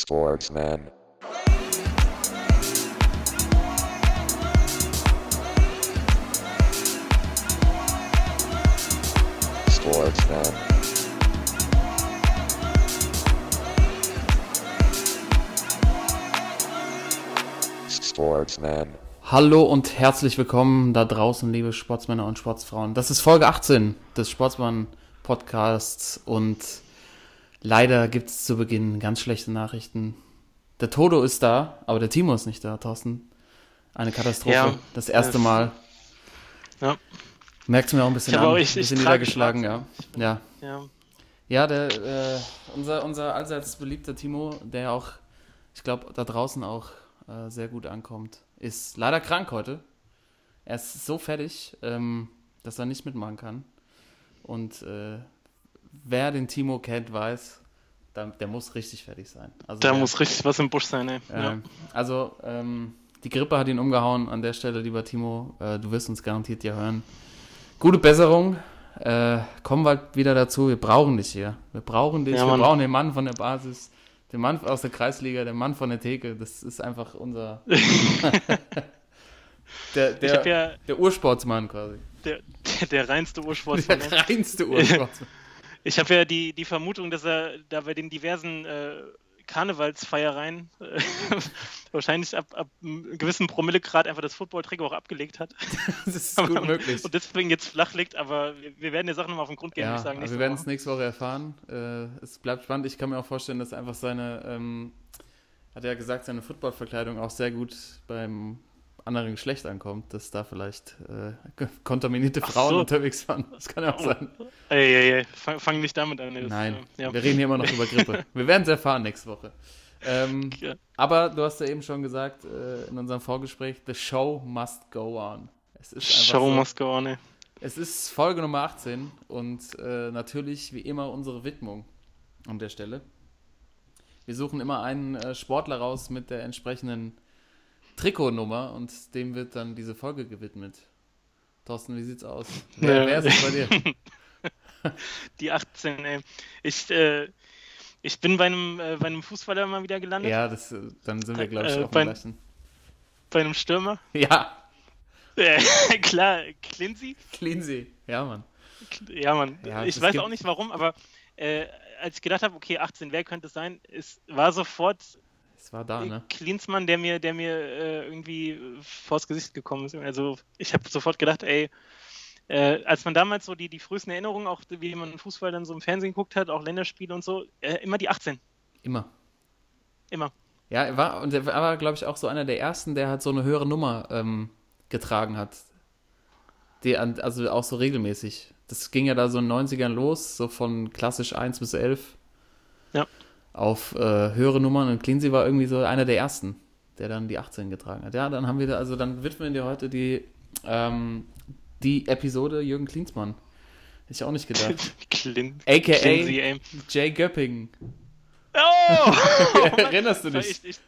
Sportsman. Sportsman. Sportsman. Hallo und herzlich willkommen da draußen, liebe Sportsmänner und Sportsfrauen. Das ist Folge 18 des Sportsmann-Podcasts und leider gibt es zu Beginn ganz schlechte Nachrichten. Der Todo ist da, aber der Timo ist nicht da, Thorsten. Eine Katastrophe. Ja, das erste das- Mal. Ja, Merkt mir auch ein bisschen Ich an. auch- ich- ich bisschen niedergeschlagen, ja. Ja, ja. ja der, äh, unser, unser allseits beliebter Timo, der auch, ich glaube, da draußen auch äh, sehr gut ankommt, ist leider krank heute. Er ist so fertig, ähm, dass er nicht mitmachen kann. Und äh, wer den Timo kennt, weiß, da, der muss richtig fertig sein. Also Da der, muss richtig was im Busch sein, ey. Ja. äh, Also, ähm, die Grippe hat ihn umgehauen. An der Stelle, lieber Timo, äh, du wirst uns garantiert ja hören. Gute Besserung. Äh, kommen bald wieder dazu. Wir brauchen dich hier. Wir brauchen dich. Ja, wir brauchen den Mann von der Basis, den Mann aus der Kreisliga, den Mann von der Theke. Das ist einfach unser. der, der, ja der Ursportsmann quasi. der, der, der reinste Ursportsmann. Der ey. reinste Ursportsmann. Ich habe ja die, die Vermutung, dass er da bei den diversen äh, Karnevalsfeiereien äh, wahrscheinlich ab, ab einem gewissen Promillegrad einfach das Football-Trikot auch abgelegt hat. Das ist gut möglich. Und deswegen jetzt flach liegt, aber wir, wir werden der Sache nochmal auf den Grund gehen, Ja, würde ich sagen. aber wir werden es nächste Woche erfahren. Äh, es bleibt spannend. Ich kann mir auch vorstellen, dass einfach seine, ähm, hat er ja gesagt, seine Footballverkleidung auch sehr gut beim anderen Geschlecht ankommt, dass da vielleicht äh, kontaminierte Frauen so. unterwegs waren. Das kann ja auch sein. Ey, ey, ey, fang, fang nicht damit an. das, Nein, ja. wir reden hier immer noch über Grippe. Wir werden es erfahren nächste Woche. Ähm, Ja. aber du hast ja eben schon gesagt äh, in unserem Vorgespräch, the show must go on. Es ist Show so, must go on, ey. Es ist Folge Nummer 18 und äh, natürlich wie immer unsere Widmung an der Stelle. Wir suchen immer einen äh, Sportler raus mit der entsprechenden Trikotnummer und dem wird dann diese Folge gewidmet. Thorsten, wie sieht's aus? Wer, Ja. wer ist bei dir? Die 18, ey. Ich, äh, ich bin bei einem, äh, bei einem Fußballer mal wieder gelandet. ja, das, dann sind wir, glaube ich, Äh, auf dem bei- gleichen. Bei einem Stürmer. Ja, Äh, klar, Clincy. Cleansy. Ja, Mann. Ja, Mann. Ja, ich weiß gibt- auch nicht warum, aber äh, als ich gedacht habe, okay, 18, wer könnte es sein? Es war sofort Es war da, ne? Klinsmann, der mir, der mir äh, irgendwie vors Gesicht gekommen ist. Also ich habe sofort gedacht, ey, äh, als man damals so die, die frühesten Erinnerungen, auch wie man Fußball dann so im Fernsehen geguckt hat, auch Länderspiele und so, äh, immer die 18. Immer. Immer. Ja, er war, und er war, glaube ich, auch so einer der ersten, der halt so eine höhere Nummer ähm, getragen hat. Die, also auch so regelmäßig. Das ging ja da so in den 90ern los, so von klassisch 1 bis 11 Ja. Auf äh, höhere Nummern. Und Cleansy war irgendwie so einer der ersten, der dann die 18 getragen hat. Ja, dann haben wir, da, also dann widmen wir heute die, ähm, die Episode Jürgen Klinsmann. Hätte ich auch nicht gedacht. Clin AKA Clincy, ey. Jay Göpping. Oh! Erinnerst du dich? Ich, ich,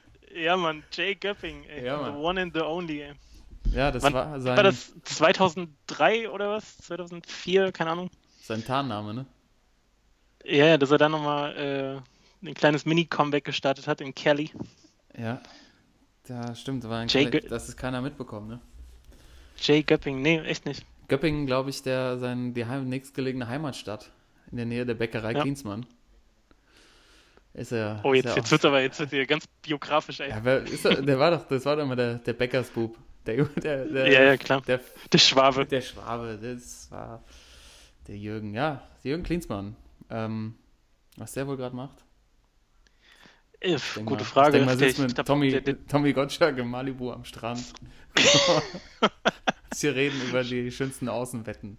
ja, Mann, Jay Göpping, ey. Ja, Mann. the one and the only, ey. Ja, das Wann war sein, War das 2003 oder was? 2004, keine Ahnung. sein Tarnname, ne? Ja, ja, dass er dann nochmal äh, ein kleines Mini-Comeback gestartet hat in Kelly. Ja. Ja, stimmt. War ein Jay das ist keiner mitbekommen, ne? Jay Göpping, nee, echt nicht. Göppingen, glaube ich, der sein die heim, nächstgelegene Heimatstadt in der Nähe der Bäckerei Ja. Klinsmann. Ist er. Oh, ist jetzt, er jetzt wird's aber jetzt wird's hier ganz biografisch, ey. Ja, ist er, der war doch, das war doch immer der, der Bäckersbub. Der, der, der, Ja, ja, klar. Der, Der Schwabe. der Schwabe, das war der Jürgen, ja, Jürgen Klinsmann. Ähm, was der wohl gerade macht? Äh, denk gute mal, Frage. Ich denk mal, Der- sitzt mit glaub, Tommy, der- der- Tommy Gottschalk in Malibu am Strand. Sie reden über die schönsten Außenwetten.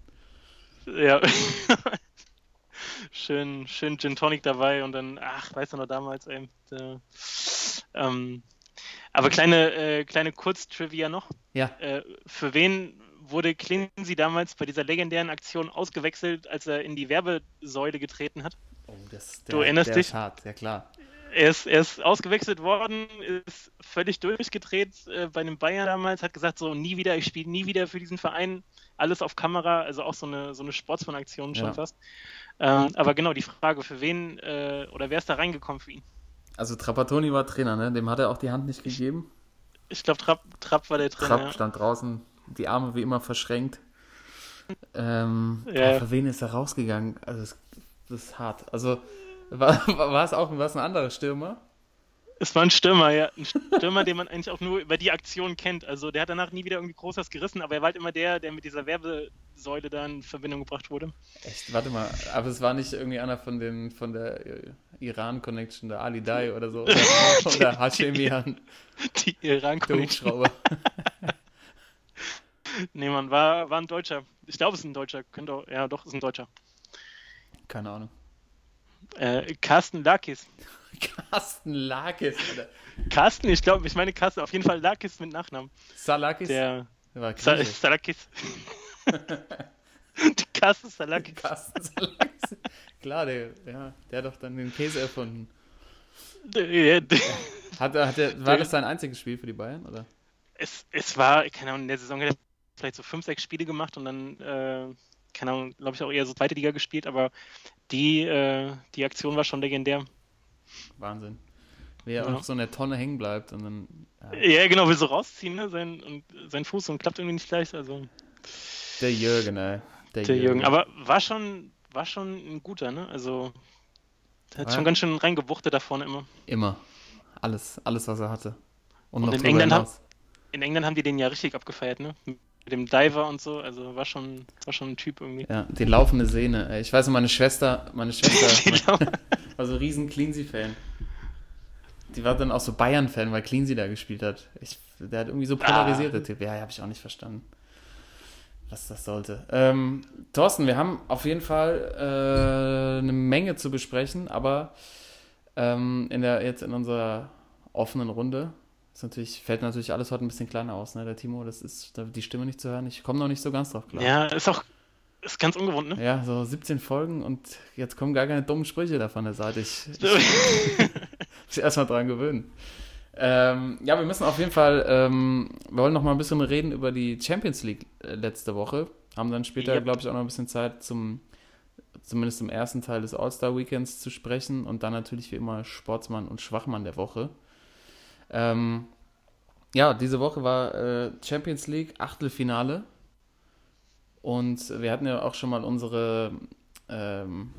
Ja. schön, schön Gin Tonic dabei und dann, ach, weißt du noch damals, ey. Der, ähm, aber kleine, äh, kleine Kurztrivia noch. Ja, Äh, für wen wurde Clincy damals bei dieser legendären Aktion ausgewechselt, als er in die Werbesäule getreten hat? oh, das, Du erinnerst der dich? Hart, ja klar. Er ist, er ist ausgewechselt worden, ist völlig durchgedreht äh, bei den Bayern damals, hat gesagt, so nie wieder, ich spiele nie wieder für diesen Verein, alles auf Kamera, also auch so eine, so eine Sportsmann-Aktion schon Ja. fast. Ähm, aber genau, die Frage, für wen äh, oder wer ist da reingekommen für ihn? Also Trapattoni war Trainer, ne? Dem hat er auch die Hand nicht gegeben. Ich glaube, Trapp, Trapp war der Trainer. Trapp stand draußen, die Arme wie immer verschränkt. Ähm, ja. Für wen ist er rausgegangen? Also das, das ist hart. Also war, war es auch war es ein anderer Stürmer? Es war ein Stürmer, ja. Ein Stürmer, den man eigentlich auch nur über die Aktion kennt. Also der hat danach nie wieder irgendwie groß was gerissen, aber er war halt immer der, der mit dieser Werbesäule da in Verbindung gebracht wurde. Echt, warte mal, aber es war nicht irgendwie einer von den von der Iran-Connection, der Ali Dai oder so. Oder, oder Hashemian, Die iran der Hubschrauber. Nee, man, war, war ein Deutscher. Ich glaube, es ist ein Deutscher. Könnte auch, ja, doch, ist ein Deutscher. Keine Ahnung. Äh, Carsten Lakis. Carsten Lakis, Alter. Carsten, ich glaube, ich meine Carsten, auf jeden Fall Lakis mit Nachnamen. Salakis? Der Der war Sa. Salakis. Carsten Salakis. Carsten Salakis. Klar, der, ja, der hat doch dann den Käse erfunden. Der- der- Hat, hat er, war das sein einziges Spiel für die Bayern? Oder? Es, es war, keine Ahnung, in der Saison hat er vielleicht so fünf, sechs Spiele gemacht und dann, äh, keine Ahnung, glaube ich auch eher so zweite Liga gespielt, aber die, äh, die Aktion war schon legendär. Wahnsinn. Wie er Ja. auf so einer Tonne hängen bleibt und dann. Ja. Ja, genau, will so rausziehen, ne, sein, und sein Fuß und klappt irgendwie nicht gleich, also. Der Jürgen, ey. Der Jürgen. Aber war schon, war schon ein guter, ne? Also der hat Ja. schon ganz schön reingewuchtet da vorne immer. Immer. Alles, alles, was er hatte. Und, Und noch in England hinaus. In England haben die den ja richtig abgefeiert, ne? Mit dem Diver und so, also war schon, war schon ein Typ irgendwie. Ja, die laufende Sehne. ey. Ich weiß noch, meine Schwester, meine Schwester war so riesen Cleansy-Fan. Die war dann auch so Bayern-Fan, weil Cleansy da gespielt hat. Ich, der hat irgendwie so Ah. der Typ. Ja, habe ich auch nicht verstanden, was das sollte. Ähm, Thorsten, wir haben auf jeden Fall äh, eine Menge zu besprechen, aber ähm, in der, jetzt in unserer offenen Runde ist natürlich, fällt natürlich alles heute ein bisschen kleiner aus, ne? Der Timo, das ist da- die Stimme nicht zu hören. Ich komme noch nicht so ganz drauf klar. Ja, ist auch ist ganz ungewohnt, ne? Ja, so 17 Folgen und jetzt kommen gar keine dummen Sprüche da von der Seite. Ich, ich muss erstmal dran gewöhnen. Ähm, ja, wir müssen auf jeden Fall, ähm, wir wollen noch mal ein bisschen reden über die Champions League äh, letzte Woche. Haben dann später, Yep. glaube ich, auch noch ein bisschen Zeit zum, zumindest zum ersten Teil des All-Star-Weekends zu sprechen und dann natürlich wie immer Sportsmann und Schwachmann der Woche. Ähm, ja, diese Woche war äh, Champions League Achtelfinale und wir hatten ja auch schon mal unsere, ähm,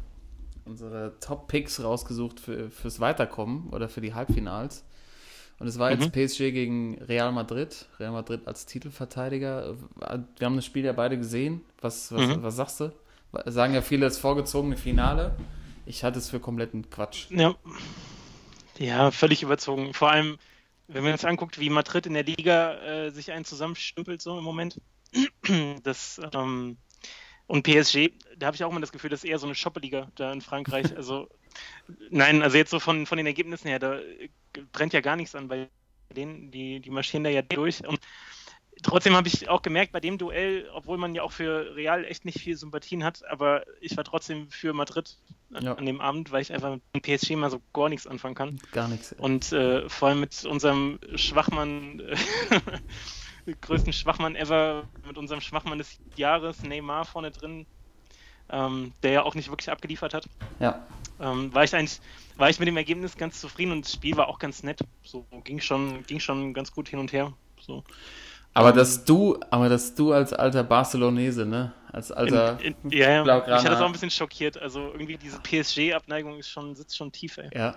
unsere Top-Picks rausgesucht für, fürs Weiterkommen oder für die Halbfinals. Und es war jetzt Mhm. PSG gegen Real Madrid. Real Madrid als Titelverteidiger. Wir haben das Spiel ja beide gesehen. Was, was, Mhm. was sagst du? Sagen ja viele, das vorgezogene Finale. Ich halte es für kompletten Quatsch. Ja. Ja, völlig überzogen. Vor allem, wenn man uns anguckt, wie Madrid in der Liga äh, sich einen zusammenstümpelt, so im Moment. Das, ähm, und PSG, da habe ich auch immer das Gefühl, das ist eher so eine Shoppeliga da in Frankreich. Also, nein, also jetzt so von, von den Ergebnissen her, da äh, brennt ja gar nichts an bei denen, die, die marschieren da ja durch. Und trotzdem habe ich auch gemerkt, bei dem Duell, obwohl man ja auch für Real echt nicht viel Sympathien hat, aber ich war trotzdem für Madrid an- Ja. an dem Abend, weil ich einfach mit dem PSG mal so gar nichts anfangen kann. Gar nichts. Und äh, vor allem mit unserem Schwachmann, äh, größten Schwachmann ever, mit unserem Schwachmann des Jahres, Neymar vorne drin, ähm, der ja auch nicht wirklich abgeliefert hat, Ja. ähm, war ich eigentlich, war ich mit dem Ergebnis ganz zufrieden und das Spiel war auch ganz nett. So ging schon, ging schon ganz gut hin und her. So. Aber dass du, aber dass du als alter Barcelonese, ne? Als alter. in, in, ja, ja. Mich hat das auch ein bisschen schockiert. Also irgendwie diese PSG-Abneigung ist schon, sitzt schon tief, ey. Ja.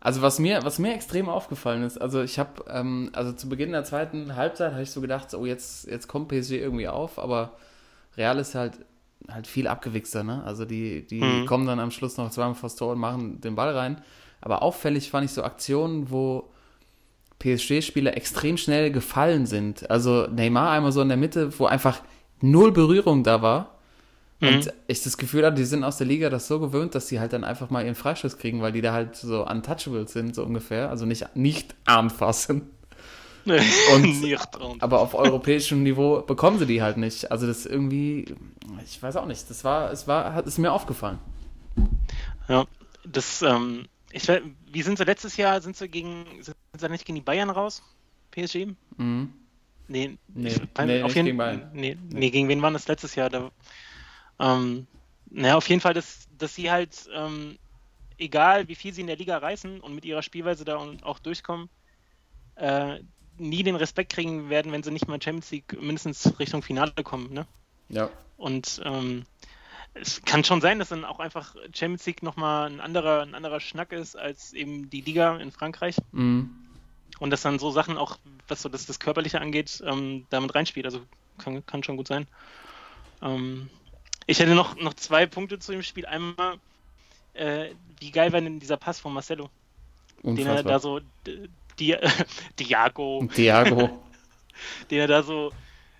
Also was mir, was mir extrem aufgefallen ist, also ich habe, ähm, also zu Beginn der zweiten Halbzeit habe ich so gedacht, oh jetzt, jetzt kommt PSG irgendwie auf, aber Real ist halt halt viel abgewichster, ne? Also die, die Mhm. kommen dann am Schluss noch zweimal vors Tor und machen den Ball rein. Aber auffällig fand ich so Aktionen, wo PSG-Spieler extrem schnell gefallen sind. Also Neymar einmal so in der Mitte, wo einfach null Berührung da war. Und Mhm. ich das Gefühl hatte, die sind aus der Liga das so gewöhnt, dass sie halt dann einfach mal ihren Freischuss kriegen, weil die da halt so untouchable sind, so ungefähr. Also nicht, nicht anfassen. Und- Nicht. Aber auf europäischem Niveau bekommen sie die halt nicht. Also das irgendwie, ich weiß auch nicht, das war, es war, hat, ist mir aufgefallen. Ja, das, ähm, ich wie sind sie letztes Jahr? Sind sie gegen, sind sie nicht gegen die Bayern raus? PSG? Mhm. Nee, Nee, ich, nee, auf jeden, gegen Bayern. Nee, nee, gegen wen waren das letztes Jahr? Da, ähm, naja, auf jeden Fall, dass, dass sie halt ähm, egal wie viel sie in der Liga reißen und mit ihrer Spielweise da auch durchkommen, äh, nie den Respekt kriegen werden, wenn sie nicht mal Champions League mindestens Richtung Finale kommen. Ne? Ja. Und ähm, es kann schon sein, dass dann auch einfach Champions League nochmal ein anderer, ein anderer Schnack ist als eben die Liga in Frankreich. Mhm. Und dass dann so Sachen auch, was so das, das Körperliche angeht, ähm, damit reinspielt. Also kann, kann schon gut sein. Ähm, ich hätte noch, noch zwei Punkte zu dem Spiel. Einmal, äh, wie geil war denn dieser Pass von Marcelo? Unfassbar. Den er da so, Di Diago. Diago. den er da so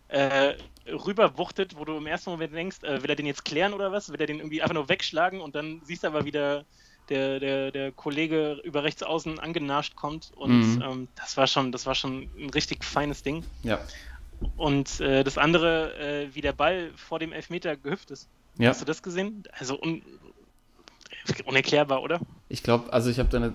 äh, rüberwuchtet, wo du im ersten Moment denkst, äh, will er den jetzt klären oder was? Will er den irgendwie einfach nur wegschlagen und dann siehst du aber wieder der, der, der Kollege über rechts außen angenascht kommt und mhm. ähm, das war schon, das war schon ein richtig feines Ding. Ja. Und äh, das andere, äh, wie der Ball vor dem Elfmeter gehüpft ist. Ja. Hast du das gesehen? Also un unerklärbar, oder? Ich glaube, also ich habe da eine,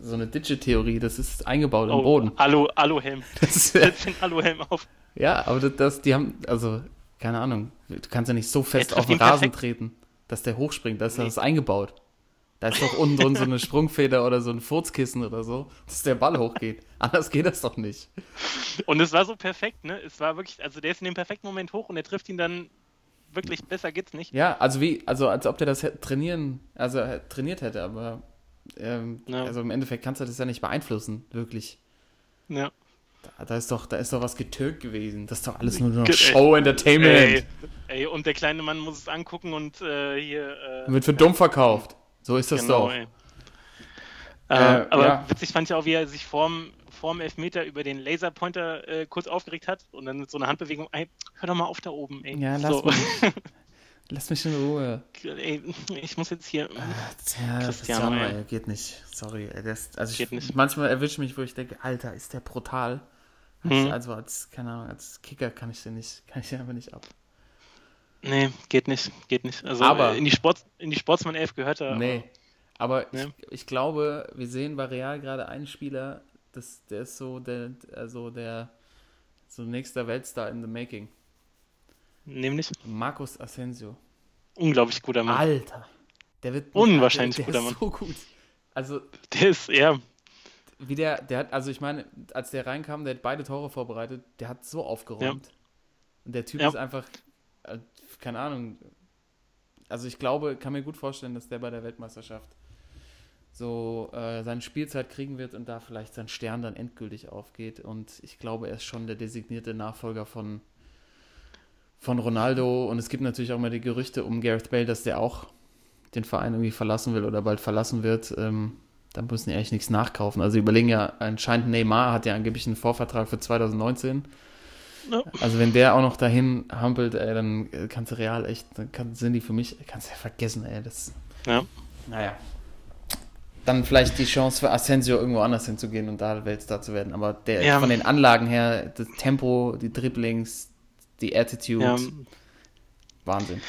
so eine Digit-Theorie, das ist eingebaut oh, im Boden. Alu, Aluhelm. Das Setz den Aluhelm auf. Ja, aber das, das, die haben, also, keine Ahnung, du kannst ja nicht so fest auf den Rasen perfekt. treten, dass der hochspringt, da ist nee. das eingebaut. Da ist doch unten drin so eine Sprungfeder oder so ein Furzkissen oder so, dass der Ball hochgeht. Anders geht das doch nicht. Und es war so perfekt, ne? Es war wirklich, also der ist in dem perfekten Moment hoch und er trifft ihn dann wirklich besser geht's nicht. Ja, also wie, also als ob der das trainieren, also trainiert hätte, aber ähm, ja. also im Endeffekt kannst du das ja nicht beeinflussen, wirklich. Ja. Da, da, ist doch, da ist doch was getürkt gewesen. Das ist doch alles nur noch Show Entertainment. Ey, ey, und der kleine Mann muss es angucken und äh, hier. Äh, wird für dumm verkauft. So ist das genau, doch. Äh, äh, aber ja. witzig fand ich auch, wie er sich vorm, vorm Elfmeter über den Laserpointer äh, kurz aufgeregt hat und dann mit so einer Handbewegung, ey, hör doch mal auf da oben, ey. Ja, lass, so. mich, lass mich in Ruhe. Ey, ich muss jetzt hier. Ja, Cristiano, ey. ey. geht nicht. Sorry, ey. Das, also geht ich, nicht. manchmal erwische mich, wo ich denke, Alter, ist der brutal. Also, also als, keine Ahnung, als Kicker kann ich den nicht, kann ich den einfach nicht ab. Nee, geht nicht, geht nicht. Also aber, in die, Sport, in die Sportsmann 11 gehört er. Nee, aber, aber nee. ich, ich, glaube, wir sehen bei Real gerade einen Spieler, das, der ist so der, also der so nächster Weltstar in the making. Nämlich? Marcos Asensio. Unglaublich guter Mann. Alter. Der wird unwahrscheinlich der, der guter Mann. so gut. Also der ist ja wie der der hat also ich meine, als der reinkam, der hat beide Tore vorbereitet, der hat so aufgeräumt. Ja. Und der Typ ja. ist einfach äh, keine Ahnung. Also ich glaube, kann mir gut vorstellen, dass der bei der Weltmeisterschaft so äh, seine Spielzeit kriegen wird und da vielleicht sein Stern dann endgültig aufgeht. Und ich glaube, er ist schon der designierte Nachfolger von, von Ronaldo. Und es gibt natürlich auch mal die Gerüchte um Gareth Bale, dass der auch den Verein irgendwie verlassen will oder bald verlassen wird. Ähm, da müssen die eigentlich nichts nachkaufen. Also überlegen ja, anscheinend Neymar hat ja angeblich einen Vorvertrag für 2019. Ja. Also wenn der auch noch dahin hampelt, ey, dann kannst du real echt, dann kann, sind die für mich, kannst du ja vergessen, ey. Das, ja. Naja. Dann vielleicht die Chance für Asensio irgendwo anders hinzugehen und da Weltstar zu werden. Aber der ja. von den Anlagen her, das Tempo, die Dribblings, die Attitude, ja. Wahnsinn.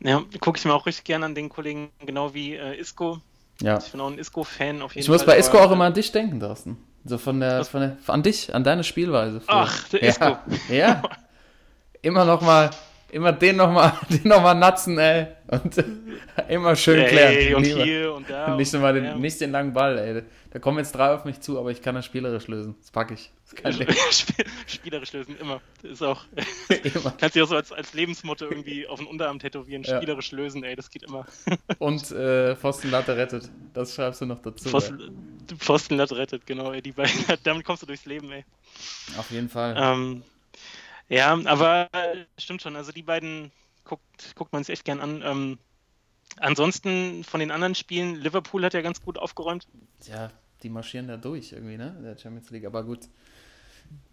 Ja, gucke ich mir auch richtig gerne an den Kollegen, genau wie äh, Isco. Ja. Ich bin auch ein Isco-Fan auf jeden ich Fall. Ich muss bei Isco auch immer an dich denken, Thorsten. So von der, von der, an dich, an deine Spielweise. Früher. Ach, der ist ja. ja. Immer noch mal, immer den noch mal, den noch mal natzen, ey. Und immer schön klären. Ey, und Lieber. hier und da. Nicht, und, den, ja. nicht den langen Ball, ey. Da kommen jetzt drei auf mich zu, aber ich kann das spielerisch lösen. Das packe ich. Das spielerisch lösen, immer. Das ist auch. immer. Kannst du auch so als, als Lebensmotto irgendwie auf den Unterarm tätovieren. Ja. Spielerisch lösen, ey, das geht immer. und äh, Pfostenlatte rettet. Das schreibst du noch dazu. Pfosten, Pfostenlatte rettet, genau, ey. Die beiden, damit kommst du durchs Leben, ey. Auf jeden Fall. Ähm, ja, aber stimmt schon. Also die beiden guckt, guckt man sich echt gern an. Ähm, ansonsten von den anderen Spielen, Liverpool hat ja ganz gut aufgeräumt. Ja, die marschieren da durch irgendwie, ne? Der Champions League. Aber gut,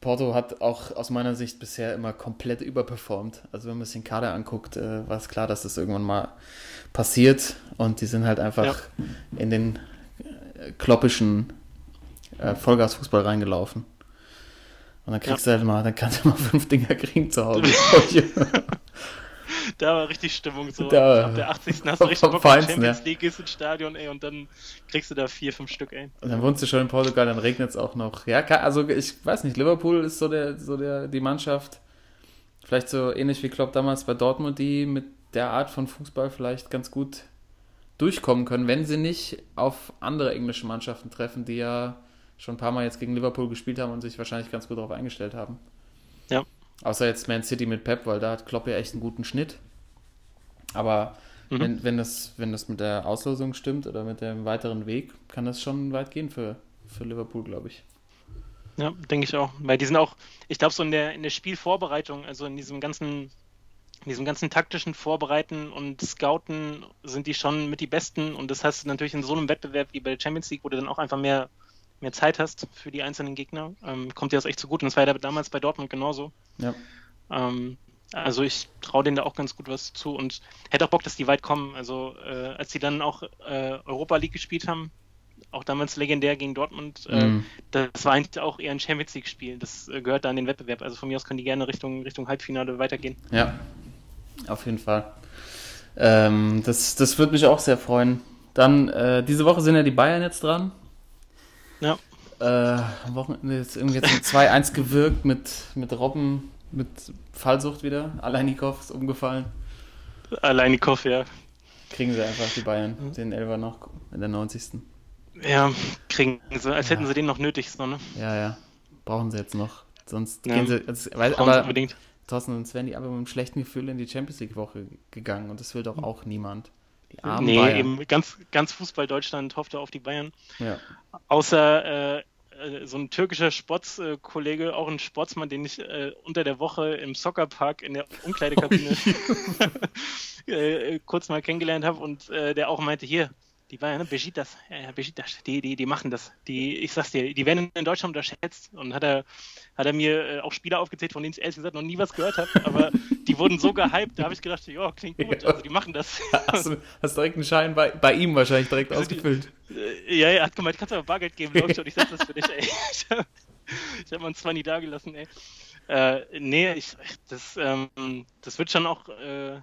Porto hat auch aus meiner Sicht bisher immer komplett überperformt. Also wenn man sich den Kader anguckt, äh, war es klar, dass das irgendwann mal passiert. Und die sind halt einfach ja. in den äh, kloppischen äh, Vollgasfußball reingelaufen. Und dann kriegst ja. du halt mal, dann kannst du mal fünf Dinger kriegen zu Hause. da war richtig Stimmung so. Da, Ab der 80. hast du richtig Bock auf Champions League, gehst ins Stadion, ey, und dann kriegst du da vier, fünf Stück, ey. Und dann wohnst du schon in Portugal, dann regnet es auch noch. Ja, also ich weiß nicht, Liverpool ist so der, so der, die Mannschaft, vielleicht so ähnlich wie Klopp damals bei Dortmund, die mit der Art von Fußball vielleicht ganz gut durchkommen können, wenn sie nicht auf andere englische Mannschaften treffen, die ja schon ein paar Mal jetzt gegen Liverpool gespielt haben und sich wahrscheinlich ganz gut darauf eingestellt haben. Ja. Außer jetzt Man City mit Pep, weil da hat Klopp ja echt einen guten Schnitt. Aber mhm. wenn, wenn, das, wenn das mit der Auslosung stimmt oder mit dem weiteren Weg, kann das schon weit gehen für, für Liverpool, glaube ich. Ja, denke ich auch. Weil die sind auch, ich glaube, so in der, in der Spielvorbereitung, also in diesem ganzen in diesem ganzen taktischen Vorbereiten und Scouten sind die schon mit die Besten und das hast du natürlich in so einem Wettbewerb wie bei der Champions League, wo du dann auch einfach mehr, mehr Zeit hast für die einzelnen Gegner, ähm, kommt dir das echt so gut und das war ja damals bei Dortmund genauso. Ja. Ähm, also ich traue denen da auch ganz gut was zu und hätte auch Bock, dass die weit kommen. Also äh, als sie dann auch äh, Europa League gespielt haben, auch damals legendär gegen Dortmund, äh, mhm. das war eigentlich auch eher ein Champions League-Spiel. Das äh, gehört da an den Wettbewerb. Also von mir aus können die gerne Richtung, Richtung Halbfinale weitergehen. Ja, auf jeden Fall. Ähm, das, das würde mich auch sehr freuen. Dann, äh, diese Woche sind ja die Bayern jetzt dran. Ja. Äh, am Wochenende ist irgendwie jetzt 2-1 gewirkt mit, mit Robben, mit Fallsucht wieder. Aleinikow ist umgefallen. Aleinikow, ja. Kriegen sie einfach die Bayern, mhm. den Elfer noch in der 90. Ja, kriegen sie, als ja. hätten sie den noch nötig, so, ne? Ja, ja. Brauchen sie jetzt noch. Sonst ja. gehen sie. Also, weil, aber, unbedingt. Thorsten, sonst wären die aber mit einem schlechten Gefühl in die Champions League-Woche gegangen und das will doch auch niemand. Die armen nee, Bayern. eben ganz, ganz Fußball Deutschland hoffte auf die Bayern. Ja. Außer äh, äh so ein türkischer Sportskollege, auch ein Sportsmann, den ich äh, unter der Woche im Soccerpark in der Umkleidekabine äh, kurz mal kennengelernt habe und äh, der auch meinte, hier, die war ja, ne, Besiktas, ja, Besiktas, die, die, die machen das. Die, ich sag's dir, die werden in Deutschland unterschätzt. Und hat er, hat er mir äh, auch Spieler aufgezählt, von denen ich ehrlich gesagt noch nie was gehört habe, aber die wurden so gehypt, da habe ich gedacht, ja, klingt gut, also die machen das. Hast du hast direkt einen Schein bei, bei ihm wahrscheinlich direkt also ausgefüllt. Die, äh, ja, er hat gemeint, kannst du aber Bargeld geben, Leute, und ich setze das für dich, ey. Ich habe hab mal zwei nie da gelassen, ey. Äh, nee, ich, das, ähm, das wird schon auch äh,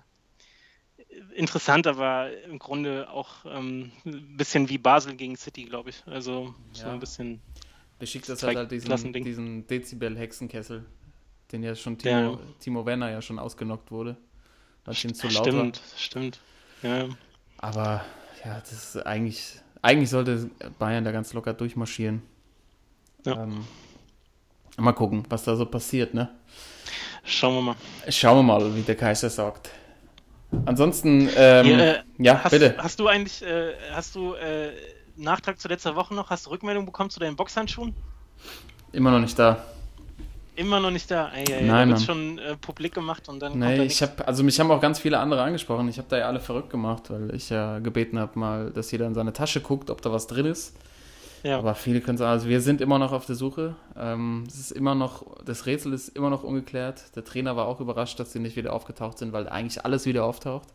interessant, aber im Grunde auch ähm, ein bisschen wie Basel gegen City, glaube ich. Also so ein bisschen. Beschickt das halt, halt diesen, diesen Dezibel-Hexenkessel, den ja schon Timo, ja. Timo Werner ja schon ausgenockt wurde. Weil ihn zu laut stimmt, war. stimmt. Ja. Aber ja, das ist eigentlich, eigentlich sollte Bayern da ganz locker durchmarschieren. Ja. Ähm, mal gucken, was da so passiert, ne? Schauen wir mal. Schauen wir mal, wie der Kaiser sagt. Ansonsten, ähm, ja, äh, ja hast, bitte. Hast du eigentlich, äh, hast du äh, Nachtrag zu letzter Woche noch? Hast du Rückmeldung bekommen zu deinen Boxhandschuhen? Immer noch nicht da. Immer noch nicht da. Ey, ey, Nein, da wird schon äh, publik gemacht und dann. Nee, ich habe, also mich haben auch ganz viele andere angesprochen. Ich habe da ja alle verrückt gemacht, weil ich ja gebeten habe, mal, dass jeder in seine Tasche guckt, ob da was drin ist. Ja. Aber viele können sagen, also wir sind immer noch auf der Suche. Ähm, es ist immer noch, das Rätsel ist immer noch ungeklärt. Der Trainer war auch überrascht, dass sie nicht wieder aufgetaucht sind, weil eigentlich alles wieder auftaucht.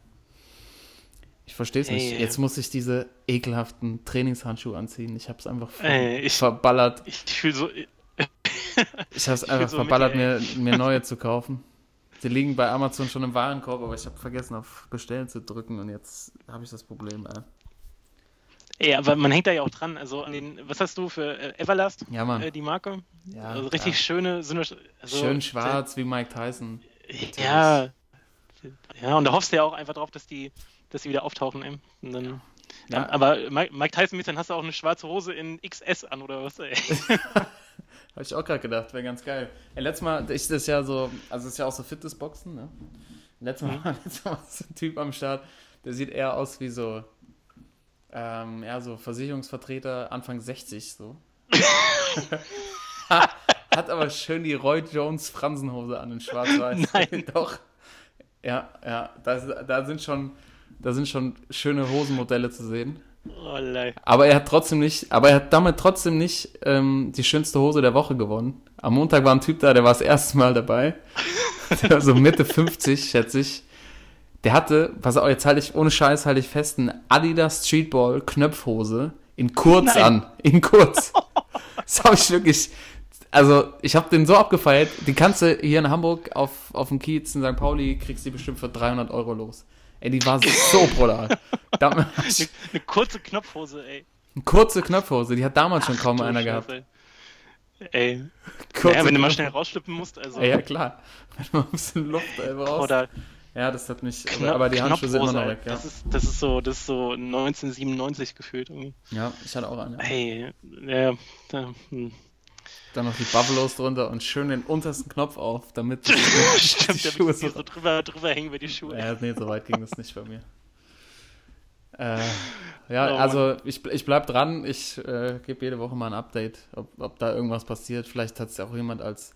Ich verstehe es nicht. Jetzt muss ich diese ekelhaften Trainingshandschuhe anziehen. Ich habe es einfach Ey, ich, verballert. Ich fühle so. ich habe es einfach so verballert, mir, mir neue zu kaufen. Die liegen bei Amazon schon im Warenkorb, aber ich habe vergessen, auf Bestellen zu drücken und jetzt habe ich das Problem. Ey. Ja, aber man hängt da ja auch dran. Also an den, was hast du für äh, Everlast? Ja, Mann. Äh, die Marke? Ja. Also richtig ja. schöne, sind also, schön schwarz wie Mike Tyson. Ja. Ja, und da hoffst du ja auch einfach drauf, dass die, dass die wieder auftauchen. Ey. Und dann, ja. ja. aber Mike, Mike Tyson, dann hast du auch eine schwarze Hose in XS an oder was? Habe ich auch gerade gedacht, wäre ganz geil. Ey, letztes Mal, ich das ja so, also das ist ja auch so Fitnessboxen, ne? Letztes Mal, mhm. letztes Mal war so ein Typ am Start, der sieht eher aus wie so ähm, ja, so Versicherungsvertreter Anfang 60 so. Hat aber schön die Roy Jones Fransenhose an in Schwarz-Weiß. Nein. Doch. Ja, ja, da, da sind schon, da sind schon schöne Hosenmodelle zu sehen. Oh, aber er hat trotzdem nicht, aber er hat damit trotzdem nicht ähm, die schönste Hose der Woche gewonnen. Am Montag war ein Typ da, der war das erste Mal dabei. So Mitte 50, schätze ich. Der hatte, pass auf, jetzt halte ich, ohne Scheiß halte ich fest, eine Adidas Streetball Knöpfhose in kurz Nein. an. In kurz. das habe ich wirklich, also ich habe den so abgefeiert, die kannst du hier in Hamburg auf, auf dem Kiez in St. Pauli, kriegst du bestimmt für 300 Euro los. Ey, die war so brutal. eine, eine, kurze Knopfhose, ey. Eine kurze Knopfhose, die hat damals schon kaum einer gehabt. Ey. Kurze naja, wenn du mal schnell rausschlippen musst, also. Ey, ja, klar. Wenn man ein bisschen Luft ey, brauchst. Oder Ja, das hat mich, Kno aber die Handschuhe sind immer noch weg, ja. Das ist, das ist so, das ist so 1997 gefühlt irgendwie. Ja, ich hatte auch eine. Hey, ja, da, hm. Dann noch die Buffalos drunter und schön den untersten Knopf auf, damit die, Stimmt, die Schuhe so so drüber, drüber hängen wir die Schuhe. Ja, nee, so weit ging das nicht bei mir. Äh, ja, Oh also ich, ich bleib dran. Ich äh, gebe jede Woche mal ein Update, ob, ob da irgendwas passiert. Vielleicht hat es ja auch jemand als,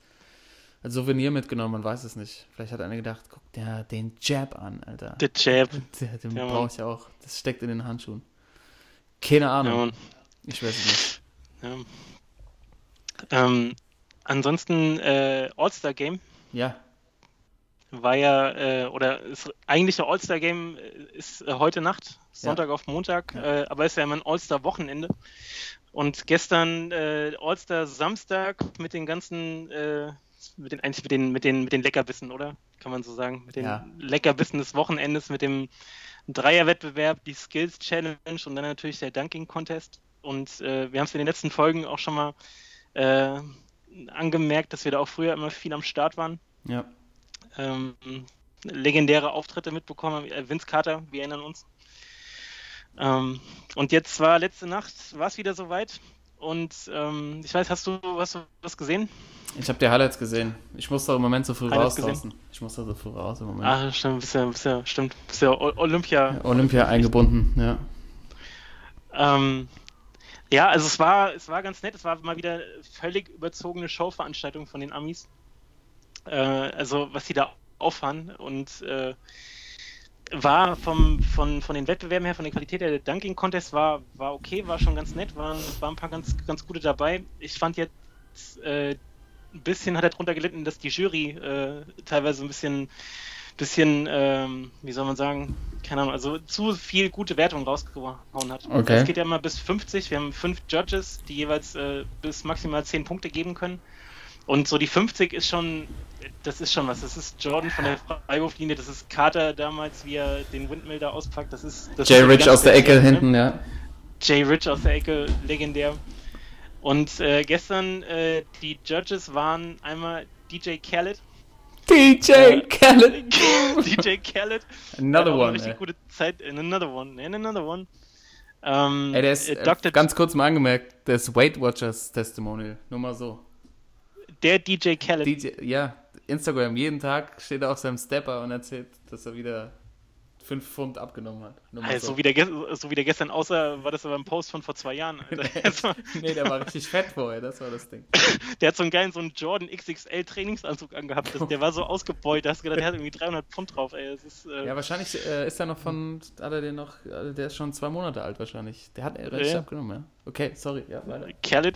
als Souvenir mitgenommen, man weiß es nicht. Vielleicht hat einer gedacht, guck der den Jab an, Alter. Der Jab. Der, den Ja, brauche ich auch. Das steckt in den Handschuhen. Keine Ja, Ahnung. Mann. Ich weiß es nicht. Ja. Ähm, ansonsten äh, All-Star-Game Ja, war ja, äh, oder ist eigentliche All-Star-Game äh, ist äh, heute Nacht, Sonntag auf Montag, Ja. äh, aber ist ja immer ein All-Star-Wochenende. Und gestern äh, All-Star-Samstag mit den ganzen, mit den, eigentlich mit den, mit den, mit den Leckerbissen, oder? Kann man so sagen. Mit den Ja. Leckerbissen des Wochenendes, mit dem Dreierwettbewerb, die Skills Challenge und dann natürlich der Dunking Contest. Und äh, wir haben es in den letzten Folgen auch schon mal äh, angemerkt, dass wir da auch früher immer viel am Start waren ja. ähm, legendäre Auftritte mitbekommen. Äh, Vince Carter, wir erinnern uns. Ähm, und jetzt war letzte Nacht, war es wieder soweit. Und ähm, ich weiß, hast du, hast du was gesehen? Ich habe die Highlights gesehen. Ich muss doch im Moment so früh Highlights raus draußen. Ich muss da so früh raus im Moment. Ah, stimmt, bist ja, bist ja, stimmt, bist ja Olympia. Olympia eingebunden, ja. Ähm, ja, also es war, es war ganz nett. Es war mal wieder völlig überzogene Showveranstaltung von den Amis. Äh, also was sie da auffahren und äh, war vom, von, von den Wettbewerben her, von der Qualität her, der Dunking Contest war, war okay, war schon ganz nett, waren, waren ein paar ganz, ganz gute dabei. Ich fand jetzt äh, ein bisschen hat er drunter gelitten, dass die Jury äh, teilweise ein bisschen, bisschen ähm, wie soll man sagen, keine Ahnung, also zu viel gute Wertung rausgehauen hat. Okay. Es geht ja immer bis 50. Wir haben fünf Judges, die jeweils äh, bis maximal 10 Punkte geben können. Und so die 50 ist schon, das ist schon was. Das ist Jordan von der Freiwurflinie, das ist Carter damals, wie er den Windmill da auspackt. Das ist, das Jay ist Rich aus der Ecke ne? hinten, ja. Jay Rich aus der Ecke, legendär. Und äh, gestern äh, die Judges waren einmal DJ Khaled. DJ Äh, Khaled. DJ Khaled. Another one, richtig ey. gute Zeit. In another one. In another one. Ähm, Ey, der ist, äh, äh, Dr. ganz kurz mal angemerkt, ist Weight Watchers Testimonial. Nur mal so. der DJ Khaled. DJ, ja, Instagram, jeden Tag steht er auf seinem Stepper und erzählt, dass er wieder 5 Pfund abgenommen hat. Also, so. wie der, so wie der gestern aussah, war das aber ein Post von vor zwei Jahren. Nee, der war richtig fett vorher, das war das Ding. der hat so einen geilen, so einen Jordan XXL Trainingsanzug angehabt. Das, der war so ausgebeut, da hast du gedacht, der hat irgendwie 300 Pfund drauf. Ey. Ist, äh, Ja, wahrscheinlich äh, ist er noch von, hat er den noch, äh, der ist schon zwei Monate alt wahrscheinlich. Der hat er richtig Ja. abgenommen, ja. Okay, sorry, ja, weiter. Khaled.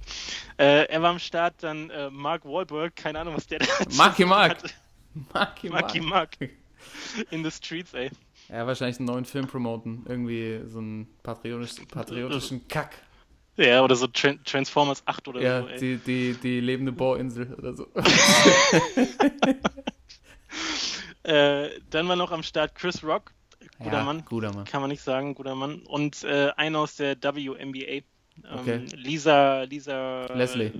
Äh, er war am Start, dann äh, Mark Wahlberg, keine Ahnung, was der da Marky Mark. Marky Mark. Marky Mark. In the streets, ey. Ja, wahrscheinlich einen neuen Film promoten. Irgendwie so einen patriotisch, patriotischen Kack. Ja, oder so Tran Transformers 8 oder Ja, so, ey. die, die, die lebende Bohrinsel oder so. Äh, dann war noch am Start Chris Rock. Guter ja, Mann. Guter Mann. Kann man nicht sagen, guter Mann. Und äh, einer aus der WNBA. Ähm, Okay. Lisa, Lisa. Leslie.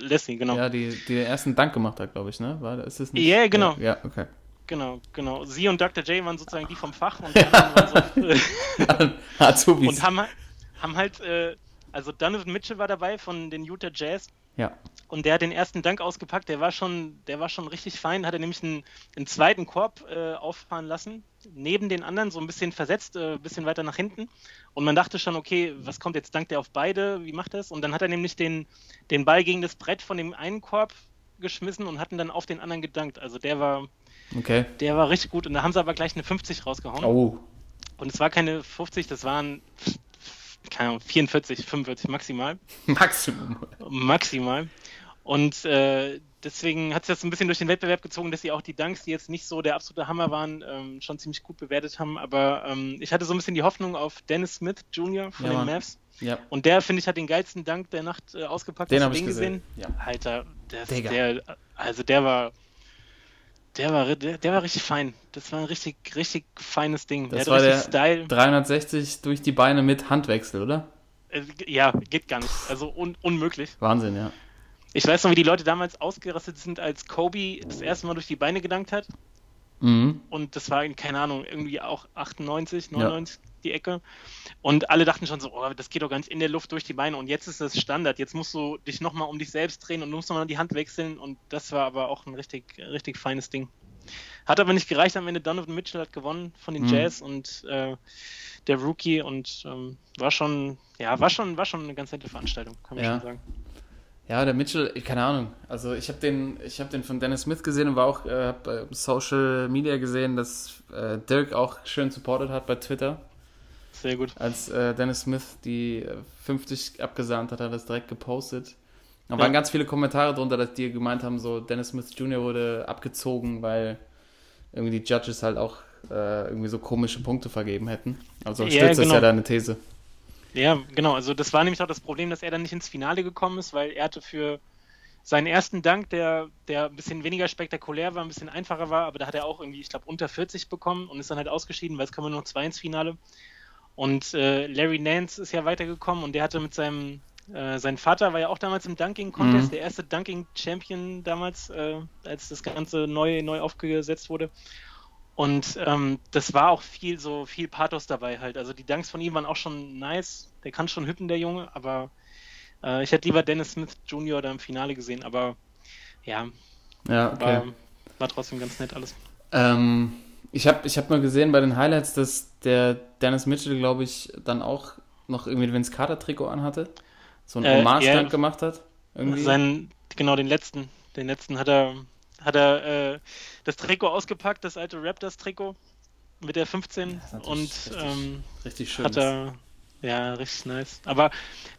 Leslie, genau. Ja, die, die den ersten Dank gemacht hat, glaube ich, ne? War, ist es nicht? Ja, genau. Ja, ja okay. Genau, genau. Sie und Dr. J waren sozusagen die vom Fach und, waren so, und haben, halt- haben halt, äh, also Donovan Mitchell war dabei von den Utah Jazz ja. und der hat den ersten Dank ausgepackt. Der war schon, der war schon richtig fein. Hat er nämlich einen, einen zweiten Korb äh, auffahren lassen, neben den anderen so ein bisschen versetzt, äh, ein bisschen weiter nach hinten. Und man dachte schon, okay, was kommt jetzt? Dankt er auf beide? Wie macht er das? Und dann hat er nämlich den, den Ball gegen das Brett von dem einen Korb geschmissen und hatten dann auf den anderen gedankt. Also der war, Okay. der war richtig gut. Und da haben sie aber gleich eine 50 rausgehauen. Oh. Und es war keine 50, das waren keine Ahnung, 44, 45 maximal. Maximum. Maximal. Und äh, deswegen hat es jetzt ein bisschen durch den Wettbewerb gezogen, dass sie auch die Dunks, die jetzt nicht so der absolute Hammer waren, ähm, schon ziemlich gut bewertet haben. Aber ähm, ich hatte so ein bisschen die Hoffnung auf Dennis Smith Jr. von Ja, den. Mavs. Ja. Und der, finde ich, hat den geilsten Dank der Nacht äh, ausgepackt. Den habe ich gesehen. Ja. Alter, der, der, also der war, der war, der, der war richtig fein. Das war ein richtig, richtig feines Ding. Das der war der Style. 360 durch die Beine mit Handwechsel, oder? Äh, ja, geht gar nicht. Also un unmöglich. Wahnsinn, ja. Ich weiß noch, wie die Leute damals ausgerastet sind, als Kobe das erste Mal durch die Beine gedankt hat. Mhm. Und das war, keine Ahnung, irgendwie auch 98, 99 ja. Die Ecke. Und alle dachten schon so, oh, das geht doch gar nicht in der Luft durch die Beine. Und jetzt ist das Standard. Jetzt musst du dich nochmal um dich selbst drehen und musst nochmal die Hand wechseln. Und das war aber auch ein richtig, richtig feines Ding. Hat aber nicht gereicht. Am Ende Donovan Mitchell hat gewonnen von den mhm. Jazz und äh, der Rookie. Und ähm, war schon, ja, war schon, war schon eine ganz nette Veranstaltung, kann man ja. schon sagen. Ja, der Mitchell, keine Ahnung. Also ich habe den, ich habe den von Dennis Smith gesehen und war auch äh, bei Social Media gesehen, dass äh, Dirk auch schön supportet hat bei Twitter. Sehr gut. Als äh, Dennis Smith die 50 abgesahnt hat, hat er das direkt gepostet. Da ja. waren ganz viele Kommentare drunter, dass die gemeint haben, so Dennis Smith Jr. wurde abgezogen, weil irgendwie die Judges halt auch äh, irgendwie so komische Punkte vergeben hätten. Also stützt ja, genau. das ja deine These. Ja, genau. Also das war nämlich auch das Problem, dass er dann nicht ins Finale gekommen ist, weil er hatte für seinen ersten Dank, der, der ein bisschen weniger spektakulär war, ein bisschen einfacher war, aber da hat er auch irgendwie, ich glaube, unter 40 bekommen und ist dann halt ausgeschieden, weil es kommen nur noch zwei ins Finale. Und äh, Larry Nance ist ja weitergekommen und der hatte mit seinem, äh, sein Vater war ja auch damals im Dunking Contest, mhm. der erste Dunking Champion damals, äh, als das Ganze neu, neu aufgesetzt wurde. Und ähm, das war auch viel so viel Pathos dabei halt. Also die Dunks von ihm waren auch schon nice. Der kann schon hüppen, der Junge, aber äh, ich hätte lieber Dennis Smith Jr. da im Finale gesehen, aber ja. Ja, okay. War, war trotzdem ganz nett alles. Ähm, ich habe ich hab mal gesehen bei den Highlights, dass der Dennis Mitchell, glaube ich, dann auch noch irgendwie Vince Carter Trikot anhatte. So ein äh, Hommage-Stand ja, gemacht hat. Irgendwie. Sein, genau, den letzten. Den letzten hat er hat er äh, das Trikot ausgepackt, das alte Raptors-Trikot mit der 15 und richtig, ähm, richtig schön. Hat er, ja, richtig nice. Aber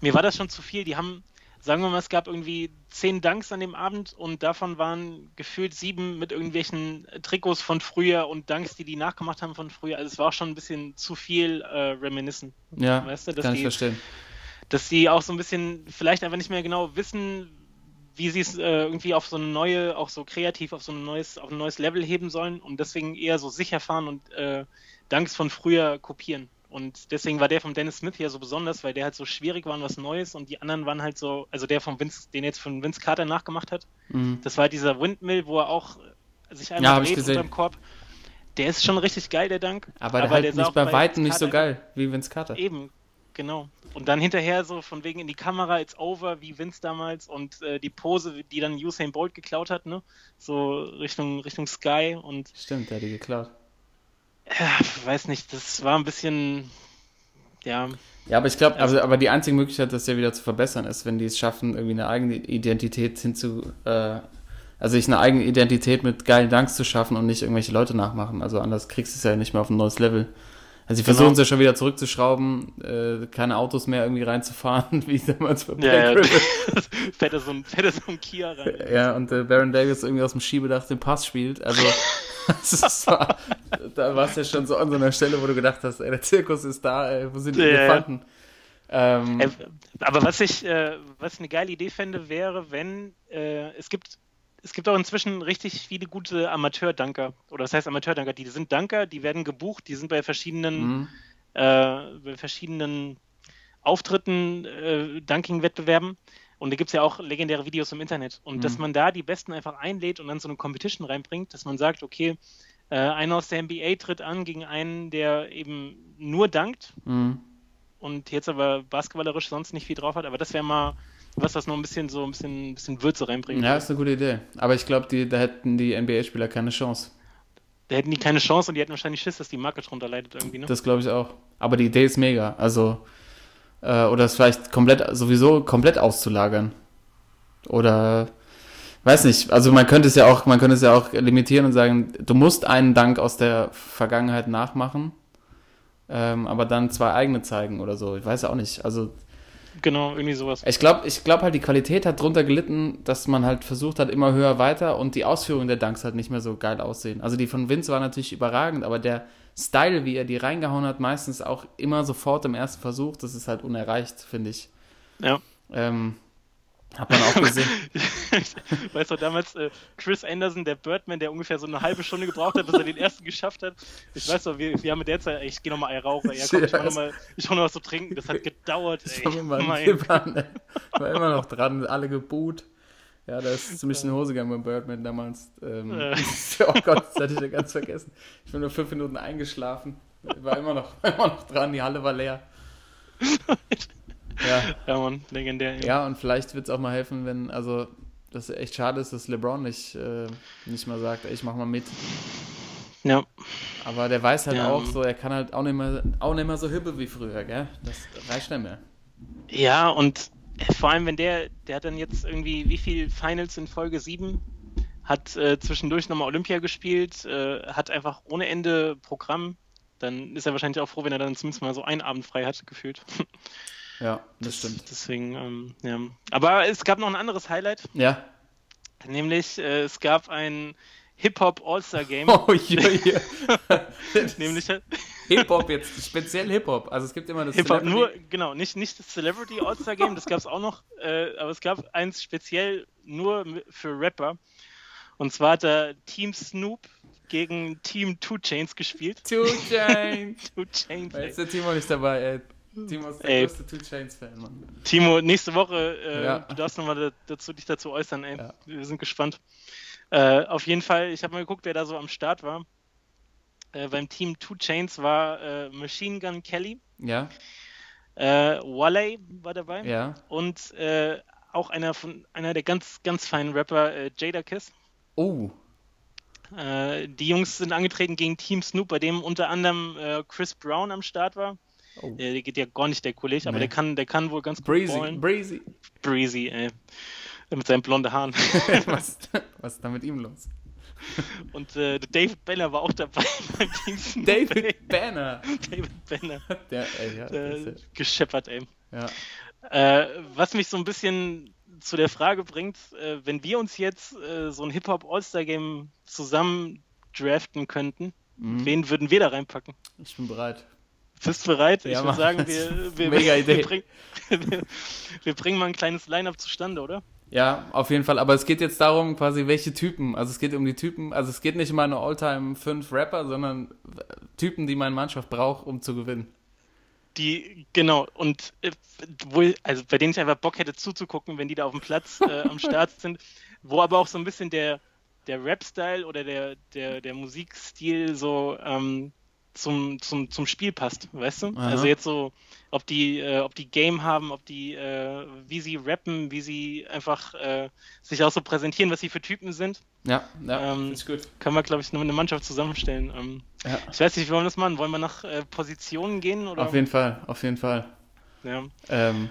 mir war das schon zu viel. Die haben, sagen wir mal, es gab irgendwie zehn Dunks an dem Abend und davon waren gefühlt sieben mit irgendwelchen Trikots von früher und Dunks, die die nachgemacht haben von früher. Also es war auch schon ein bisschen zu viel äh, Reminiscen. Ja, weißt du, kann die, ich verstehen. Dass die auch so ein bisschen vielleicht einfach nicht mehr genau wissen, wie sie es äh, irgendwie auf so eine neue, auch so kreativ auf so ein neues, auf ein neues Level heben sollen und deswegen eher so sicher fahren und äh, Danks von früher kopieren. Und deswegen war der von Dennis Smith hier so besonders, weil der halt so schwierig war und was Neues und die anderen waren halt so, also der von Vince, den jetzt von Vince Carter nachgemacht hat, mhm. das war dieser Windmill, wo er auch sich einmal ja, dreht unterm Korb. Der ist schon richtig geil, der Dank. Aber, aber der halt nicht bei Weitem nicht so geil wie Vince Carter. Eben, Genau. Und dann hinterher so von wegen in die Kamera, it's over, wie Vince damals und äh, die Pose, die dann Usain Bolt geklaut hat, ne? So Richtung, Richtung Sky und. Stimmt, der hat die geklaut. Ja, weiß nicht, das war ein bisschen. Ja. Ja, aber ich glaube, also, aber die einzige Möglichkeit, das ja wieder zu verbessern, ist, wenn die es schaffen, irgendwie eine eigene Identität hinzu, äh, also sich eine eigene Identität mit geilen Danks zu schaffen und nicht irgendwelche Leute nachmachen. Also anders kriegst du es ja nicht mehr auf ein neues Level. Also sie versuchen es genau. ja schon wieder zurückzuschrauben, äh, keine Autos mehr irgendwie reinzufahren, wie damals bei Black ja, ja. fährt er so ein, fährt er so ein Kia rein. Ja, und äh, Baron Davis irgendwie aus dem Schiebedach den Pass spielt. Also war, da war es ja schon so an so einer Stelle, wo du gedacht hast, ey, der Zirkus ist da, ey, wo sind die ja, Elefanten? Ja. Ähm, aber was ich, äh, was ich eine geile Idee fände, wäre, wenn äh, es gibt es gibt auch inzwischen richtig viele gute Amateur-Danker. Oder das heißt Amateur-Danker, die sind Danker, die werden gebucht, die sind bei verschiedenen, mhm. äh, bei verschiedenen Auftritten, äh, Dunking-Wettbewerben. Und da gibt es ja auch legendäre Videos im Internet. Und mhm. dass man da die Besten einfach einlädt und dann so eine Competition reinbringt, dass man sagt, okay, äh, einer aus der NBA tritt an gegen einen, der eben nur dankt mhm. und jetzt aber basketballerisch sonst nicht viel drauf hat. Aber das wäre mal was das noch ein bisschen so ein bisschen, ein bisschen Würze reinbringt. Ja, ist eine gute Idee. Aber ich glaube, da hätten die NBA-Spieler keine Chance. Da hätten die keine Chance und die hätten wahrscheinlich Schiss, dass die Marke drunter leidet irgendwie. Ne? Das glaube ich auch. Aber die Idee ist mega. Also, äh, oder es vielleicht komplett, sowieso komplett auszulagern. Oder, weiß nicht. Also man könnte es ja auch, man könnte es ja auch limitieren und sagen, du musst einen Dank aus der Vergangenheit nachmachen. Ähm, aber dann zwei eigene zeigen oder so. Ich weiß ja auch nicht. Also Genau, irgendwie sowas. Ich glaube ich glaub halt, die Qualität hat drunter gelitten, dass man halt versucht hat, immer höher weiter und die Ausführungen der Dunks halt nicht mehr so geil aussehen. Also die von Vince war natürlich überragend, aber der Style, wie er die reingehauen hat, meistens auch immer sofort im ersten Versuch, das ist halt unerreicht, finde ich. Ja. Ähm, hat man auch gesehen. weißt du, damals äh, Chris Anderson, der Birdman, der ungefähr so eine halbe Stunde gebraucht hat, bis er den ersten geschafft hat. Ich weiß doch, wir, wir haben mit der Zeit, ich gehe nochmal rauchen, ja, komm, ich mach nochmal noch was zu trinken. Das hat gedauert, ey. Ich war, mein war immer noch dran, alle geboot. Ja, da ist ziemlich in die Hose gegangen beim Birdman damals. Ähm, Äh. oh Gott, das hatte ich ja ganz vergessen. Ich bin nur fünf Minuten eingeschlafen. War immer noch, war immer noch dran, die Halle war leer. Ja, Ja, Mann, legendär. ey. ja und vielleicht wird es auch mal helfen, wenn, also, das echt schade ist, dass LeBron nicht, äh, nicht mal sagt, ey, ich mach mal mit. ja. Aber der weiß halt Ja. auch so, er kann halt auch nicht mehr, auch nicht mehr so hibbel wie früher, gell? Das reicht nicht mehr. Ja, und vor allem, wenn der, der hat dann jetzt irgendwie, wie viel Finals in Folge 7? Hat äh, zwischendurch nochmal Olympia gespielt, äh, hat einfach ohne Ende Programm. Dann ist er wahrscheinlich auch froh, wenn er dann zumindest mal so einen Abend frei hat, gefühlt. Ja, das stimmt. Deswegen, ähm, ja. Aber es gab noch ein anderes Highlight, Ja. nämlich äh, es gab ein Hip-Hop All-Star-Game. Oh, je, je. nämlich Hip-Hop jetzt, speziell Hip-Hop. Also es gibt immer das Hip-Hop, nur, genau, nicht, nicht das Celebrity All-Star Game, das gab es auch noch, äh, aber es gab eins speziell nur für Rapper. Und zwar hat da Team Snoop gegen Team Two Chains gespielt. Two Chains. Two Chains. Jetzt der Timo nicht dabei, ey. Timo ist der Ey. größte Two Chains-Fan, Mann. Timo, nächste Woche, äh, Ja. du darfst nochmal da, dazu, dich dazu äußern, ey. Ja. Wir sind gespannt. Äh, auf jeden Fall, ich habe mal geguckt, wer da so am Start war. Äh, beim Team Two Chains war äh, Machine Gun Kelly, Ja, äh, Wale war dabei. ja. und äh, auch einer von einer der ganz ganz feinen Rapper äh, Jada Kiss. Oh, Äh, die Jungs sind angetreten gegen Team Snoop, bei dem unter anderem Chris Brown am Start war. Oh. Der geht ja gar nicht der Kollege, aber Nee. der kann der kann wohl ganz gut Breezy, ballen. Breezy. Breezy, ey. Mit seinen blonden Haaren. was, was ist da mit ihm los? und äh, David Banner war auch dabei beim ey. David Banner. David Banner. Der, ey, ja, der Äh, ist gescheppert, ey. ja. Äh, was mich so ein bisschen zu der Frage bringt, äh, wenn wir uns jetzt äh, so ein Hip-Hop All-Star-Game zusammen draften könnten, Mhm. wen würden wir da reinpacken? Ich bin bereit. Bist du bereit? Ja, ich würde sagen, wir, wir, wir, bringen, wir, wir bringen mal ein kleines Line-Up zustande, oder? Ja, auf jeden Fall. Aber es geht jetzt darum, quasi, welche Typen. Also es geht um die Typen. Also es geht nicht um eine Alltime 5 Rapper, sondern Typen, die meine Mannschaft braucht, um zu gewinnen. Die, genau, und äh, wohl, also bei denen ich einfach Bock hätte zuzugucken, wenn die da auf dem Platz äh, am Start sind, wo aber auch so ein bisschen der, der Rap-Style oder der, der, der Musikstil so ähm, zum, zum, zum Spiel passt, weißt du? Aha. Also jetzt so, ob die, äh, ob die Game haben, ob die, äh, wie sie rappen, wie sie einfach äh, sich auch so präsentieren, was sie für Typen sind, Ja, ja, Ähm, ist gut. kann man, glaube ich, nur eine Mannschaft zusammenstellen. Ähm, Ja. ich weiß nicht, wie wollen wir das machen? Wollen wir nach äh, Positionen gehen? Oder? Auf jeden Fall, auf jeden Fall. ja. Ähm,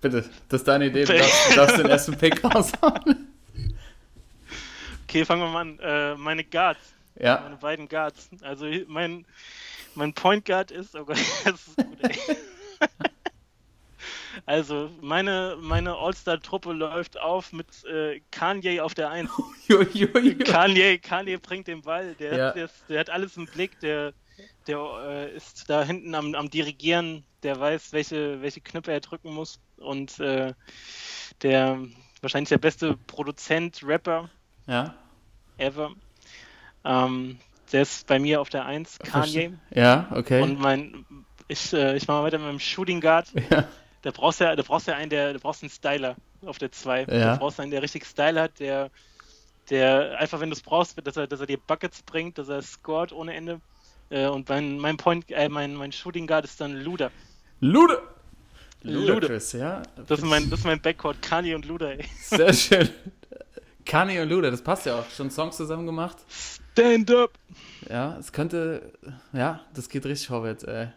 bitte, das ist deine Idee. Du darfst, du darfst den ersten Pick raushauen. Okay, fangen wir mal an. Äh, meine Guards, Ja, meine beiden Guards. Also mein, mein Point Guard ist, oh Gott, das ist gut, ey. Also meine, meine All-Star-Truppe läuft auf mit äh, Kanye auf der 1. ju, ju, ju. Kanye, Kanye bringt den Ball, der, Ja. hat, der, der hat alles im Blick, der, der äh, ist da hinten am, am Dirigieren, der weiß, welche, welche Knöpfe er drücken muss und äh, der wahrscheinlich der beste Produzent, Rapper Ja, ever. Ähm, der ist bei mir auf der 1, Kanye. ja, okay. Und mein, ich, äh, ich mache mal weiter mit meinem Shooting Guard. ja. Da brauchst du ja, da brauchst ja einen, der, da brauchst einen Styler auf der 2. Ja. Da brauchst du einen, der richtig Style hat, der, der einfach, wenn du es brauchst, dass er, dass er dir Buckets bringt, dass er scored ohne Ende. Äh, und mein, mein Point, äh, mein, mein Shooting Guard ist dann Luda. Lude! Lude. Chris, ja. Das ist mein, das ist mein Backcourt, Kanye und Luda, ey. Sehr schön. Kanye und Luda, das passt ja auch. Schon Songs zusammen gemacht. Stand up! Ja, es könnte, ja, das geht richtig vorwärts, ey.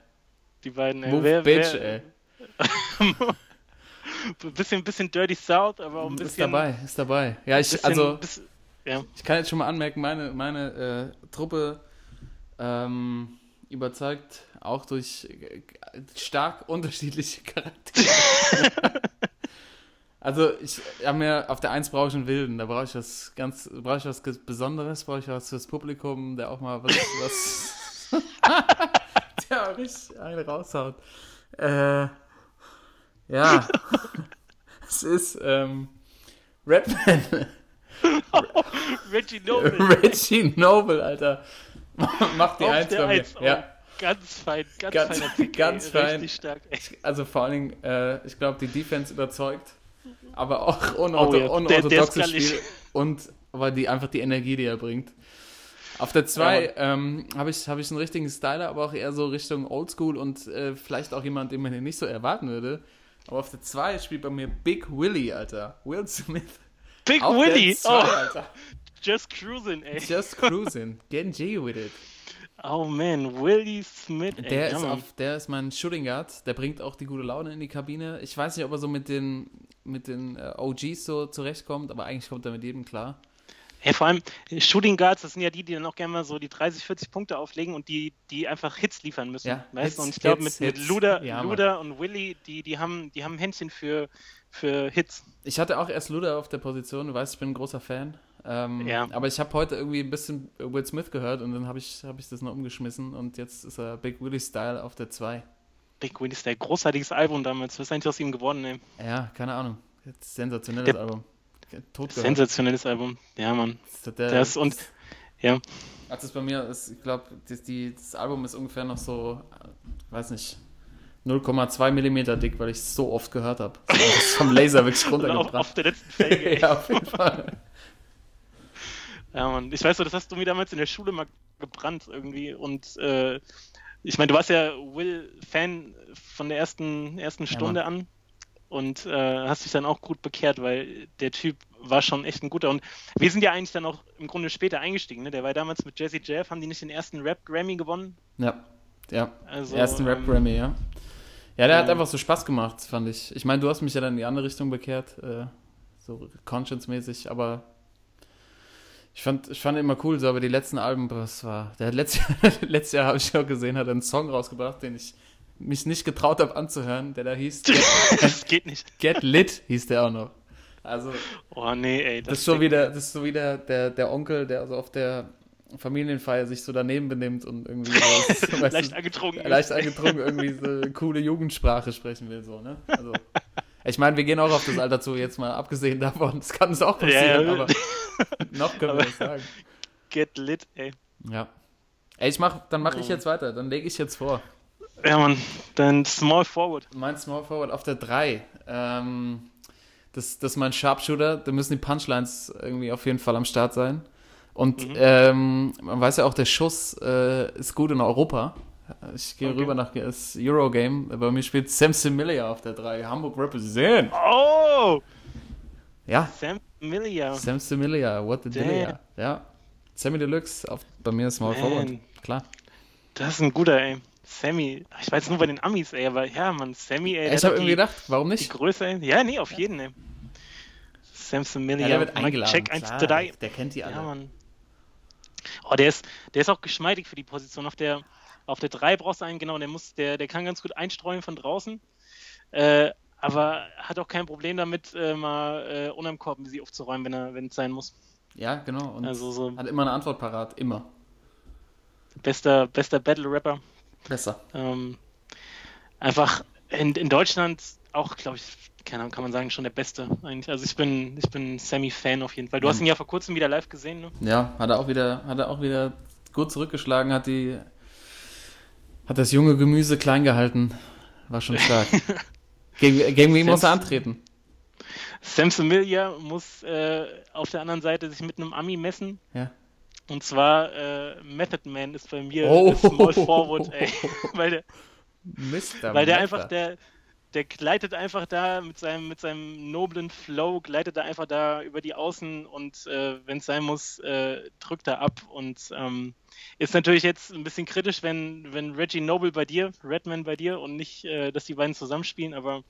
Die beiden, ey. Move, Wer- Bitch, wer- ey. bisschen, bisschen Dirty South, aber auch ein bisschen. Ist dabei, ist dabei. Ja, ich, bisschen, also, bisschen, ja. ich kann jetzt schon mal anmerken, meine, meine äh, Truppe ähm, überzeugt auch durch äh, stark unterschiedliche Charaktere. also ich habe mir auf der Eins brauche ich einen Wilden, da brauche ich was ganz, brauche ich was Besonderes, brauche ich was fürs Publikum, der auch mal was, was der auch richtig einen raushaut. Äh, ja, es ist ähm, Redman. Reggie Noble. Reggie Noble, Alter. Macht die auf Eins bei mir. Eins, oh, Ja, Ganz fein, ganz, Ganz- feiner Pick, ganz ey. fein. Richtig stark, also vor allen Dingen, äh, ich glaube, die Defense überzeugt. Aber auch Oh unortho ja, der ist unorthodoxes. Spiel. Und aber die einfach die Energie, die er bringt. Auf der 2 ähm, habe ich, hab ich einen richtigen Styler, aber auch eher so Richtung Oldschool und äh, vielleicht auch jemand, den man hier nicht so erwarten würde. Aber auf der 2 spielt bei mir Big Willy, Alter. Will Smith. Big Willy! 2, Oh, Alter. just cruising, ey. Just cruising. Getting G with it. Oh man, Willie Smith, ey. Der ist, auf, der ist mein Shooting Guard. Der bringt auch die gute Laune in die Kabine. Ich weiß nicht, ob er so mit den, mit den äh, OGs so zurechtkommt, aber eigentlich kommt er mit jedem klar. Ja, vor allem Shooting Guards, das sind ja die, die dann auch gerne mal so die 30, 40 Punkte auflegen und die, die einfach Hits liefern müssen. Ja, weißt Hits? Und ich glaube, Hits, mit, mit. Luda, Ja. Luda und Willy, die, die, haben, die haben ein Händchen für, für Hits. Ich hatte auch erst Luda auf der Position. Du weißt, ich bin ein großer Fan. Ähm, Ja. Aber ich habe heute irgendwie ein bisschen Will Smith gehört und dann habe ich, hab ich das noch umgeschmissen und jetzt ist er Big Willy Style auf der 2. Big Willy der großartiges Album damals. Was ist eigentlich aus ihm geworden, ey? Ja, keine Ahnung. Jetzt sensationelles Der- Album. Tot gehört. Sensationelles Album. Ja, Mann. Der- Das und, ja. Als es bei mir ist, ich glaube, das, das Album ist ungefähr noch so, weiß nicht, 0,2 Millimeter dick, weil ich es so oft gehört habe. Ist vom Laser wirklich auf, runtergebrannt. auf der letzten Felge, ja, auf jeden Fall. Ja, Mann. Ich weiß so, das hast du mir damals in der Schule mal gebrannt irgendwie. Und äh, ich meine, du warst ja Will-Fan von der ersten, ersten Stunde an und äh, hast dich dann auch gut bekehrt, weil der Typ war schon echt ein guter. Und wir sind ja eigentlich dann auch im Grunde später eingestiegen. Ne? Der war damals mit Jesse Jeff, haben die nicht den ersten Rap-Grammy gewonnen? Ja, ja. Also, Ersten Rap ähm, Grammy, ja. Ja, der hat ja. einfach so Spaß gemacht, fand ich. Ich meine, du hast mich ja dann in die andere Richtung bekehrt, äh, so conscience-mäßig, aber ich fand, ich fand immer cool, so, aber die letzten Alben, was war, der hat letztes Jahr, letztes Jahr habe ich auch gesehen, hat einen Song rausgebracht, den ich mich nicht getraut habe anzuhören, der da hieß Get, das geht nicht. Get Lit, hieß der auch noch. Also, Oh nee, ey. das, ist so wieder, das ist so wieder der, der Onkel, der also auf der Familienfeier sich so daneben benimmt und irgendwie so, leicht angetrunken. leicht angetrunken irgendwie so coole Jugendsprache sprechen will, so, ne? Also, ich meine, wir gehen auch auf das Alter zu, jetzt mal abgesehen davon, das kann uns auch passieren, Ja, aber noch können wir das sagen. Get lit, ey. Ja. Ey, ich mach, dann mache ich jetzt weiter, dann lege ich jetzt vor. Ja, Mann. Dann Small Forward. Mein Small Forward auf der 3. Ähm, das, das ist mein Sharpshooter, da müssen die Punchlines irgendwie auf jeden Fall am Start sein. Und Mhm. ähm, man weiß ja auch, der Schuss äh, ist gut in Europa. Ich gehe Okay. rüber nach das Eurogame. Bei mir spielt Sam Similia auf der 3. Hamburg represent. Oh! Ja, Sam Familiar. Sam Similia, what the. Dilia. Ja, Sammy Deluxe, auf, bei mir Small Man. Forward. Klar. Das ist ein guter, ey. Sammy. Ich weiß nur bei den Amis, ey, aber ja, Mann, Sammy, ey. Ich habe die- irgendwie gedacht, warum Die nicht? Größe, ey. Ja, nee, auf jeden, ey. Sam Familiar. Ja, der wird eingeladen. Check 1 klar, 3. Der kennt die alle. Ja, Mann. Oh, der ist, der ist auch geschmeidig für die Position. Auf der, auf der 3 brauchst du einen, genau, der muss, der, der kann ganz gut einstreuen von draußen. Äh, aber hat auch kein Problem damit, äh, mal äh, unterm Korb sie aufzuräumen, wenn er, wenn es sein muss. Ja, genau. Und Also so hat immer eine Antwort parat. Immer. bester, bester Battle-Rapper. Besser. Ähm, einfach in, in Deutschland auch, glaube ich, keine Ahnung, kann man sagen, schon der Beste eigentlich. Also ich bin, ich bin Sammy-Fan auf jeden Fall. Du hast ihn ja vor kurzem wieder live gesehen, ne? Ja, hat er auch wieder, hat er auch wieder gut zurückgeschlagen, hat die, hat das junge Gemüse klein gehalten. War schon stark. gegen, gegen wen muss er antreten? Sam Similia muss äh, auf der anderen Seite sich mit einem Ami messen. Ja. Und zwar äh, Method Man ist bei mir Oh. Small Forward, ey. weil der, Mister. weil der einfach, der, der gleitet einfach da mit seinem, mit seinem noblen Flow, gleitet er einfach da über die Außen und äh, wenn es sein muss, äh, drückt er ab. Und ähm, ist natürlich jetzt ein bisschen kritisch, wenn, wenn Reggie Noble bei dir, Redman bei dir und nicht, äh, dass die beiden zusammenspielen, aber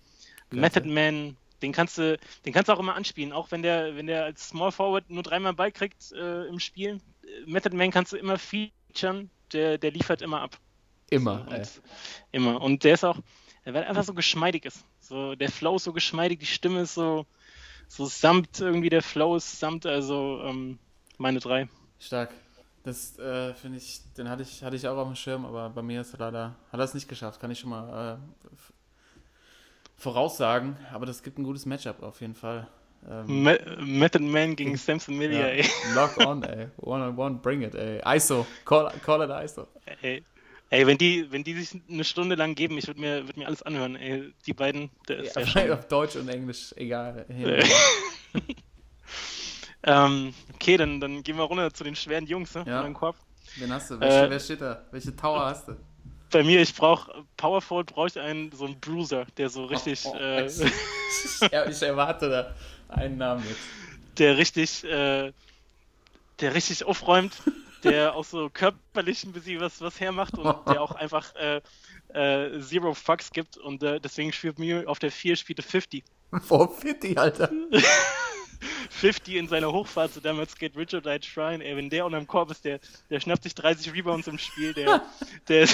Klasse. Method Man, den kannst du, den kannst du auch immer anspielen, auch wenn der, wenn der als Small Forward nur dreimal Ball kriegt äh, im Spiel. Method Man kannst du immer featuren, der, der liefert immer ab. Immer. Und, immer. Und der ist auch, weil er einfach so geschmeidig ist. So, der Flow ist so geschmeidig, die Stimme ist so, so samt irgendwie der Flow ist samt, also ähm, meine drei. Stark. Das äh, finde ich, den hatte ich, hatte ich auch auf dem Schirm, aber bei mir ist er leider, hat er es nicht geschafft, kann ich schon mal äh, voraussagen. Aber das gibt ein gutes Matchup auf jeden Fall. Ähm, Me Method Man gegen Samson Milia, ja. Lock on, ey. One on one, bring it, ey. ISO. Call, call it ISO. ey. Ey, wenn die, wenn die sich eine Stunde lang geben, ich würde mir, würd mir alles anhören. Ey, die beiden, der ist ja, ja auf Deutsch und Englisch, egal. ähm, okay, dann, dann gehen wir runter zu den schweren Jungs, ne? Ja. Von Korb. Wen hast du? Welche, äh, wer steht da? Welche Tower hast du? Bei mir, ich brauche Powerful, brauche ich einen so einen Bruiser, der so richtig. Oh, oh, äh, ja, ich erwarte da einen Namen jetzt. Der richtig, äh, der richtig aufräumt, der auch so körperlich ein bisschen was, was hermacht und der auch einfach äh, äh, Zero Fucks gibt und äh, deswegen spielt mir auf der 4 spielte 50. Vor 50, Alter. 50 in seiner Hochphase, so damals geht Richard Light Shrine, ey, wenn der unterm Korb ist, der, der schnappt sich 30 Rebounds im Spiel, der, der,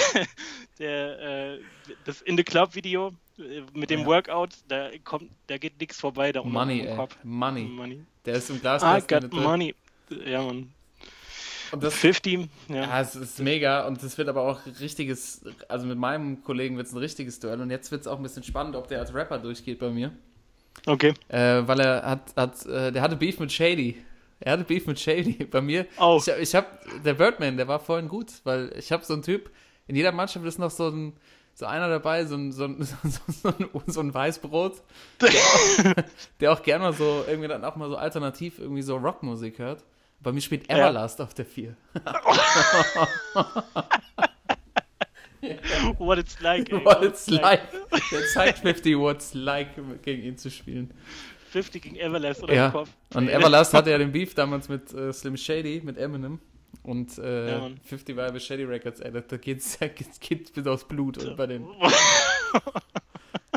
der, äh, das In the Club Video äh, mit dem ja. Workout, da kommt, da geht nichts vorbei, da unten Money, Korb. Money. Money. Der ist im Glas. I got money. Ja, Mann. Und das 50, ja. ja. es ist mega und es wird aber auch richtiges, also mit meinem Kollegen wird es ein richtiges Duell und jetzt wird es auch ein bisschen spannend, ob der als Rapper durchgeht bei mir. Okay. Äh, weil er hat, hat äh, der hatte Beef mit Shady. Er hatte Beef mit Shady. Bei mir, oh. ich, ich habe, der Birdman, der war vorhin gut, weil ich habe so einen Typ, in jeder Mannschaft ist noch so ein, so einer dabei, so ein, so ein, so, so ein, so ein Weißbrot, der auch, der auch gerne mal so, irgendwie dann auch mal so alternativ irgendwie so Rockmusik hört. Bei mir spielt Everlast ja. auf der 4. what it's like. Ey, what, it's like. Der zeigt 50 what's like, gegen ihn zu spielen. 50 gegen Everlast oder ja. Kopf. Und Everlast hatte ja den Beef damals mit äh, Slim Shady, mit Eminem. Und äh, ja, 50 war ja bei Shady Records, ey, da geht's, da geht's bis aufs Blut so. bei den.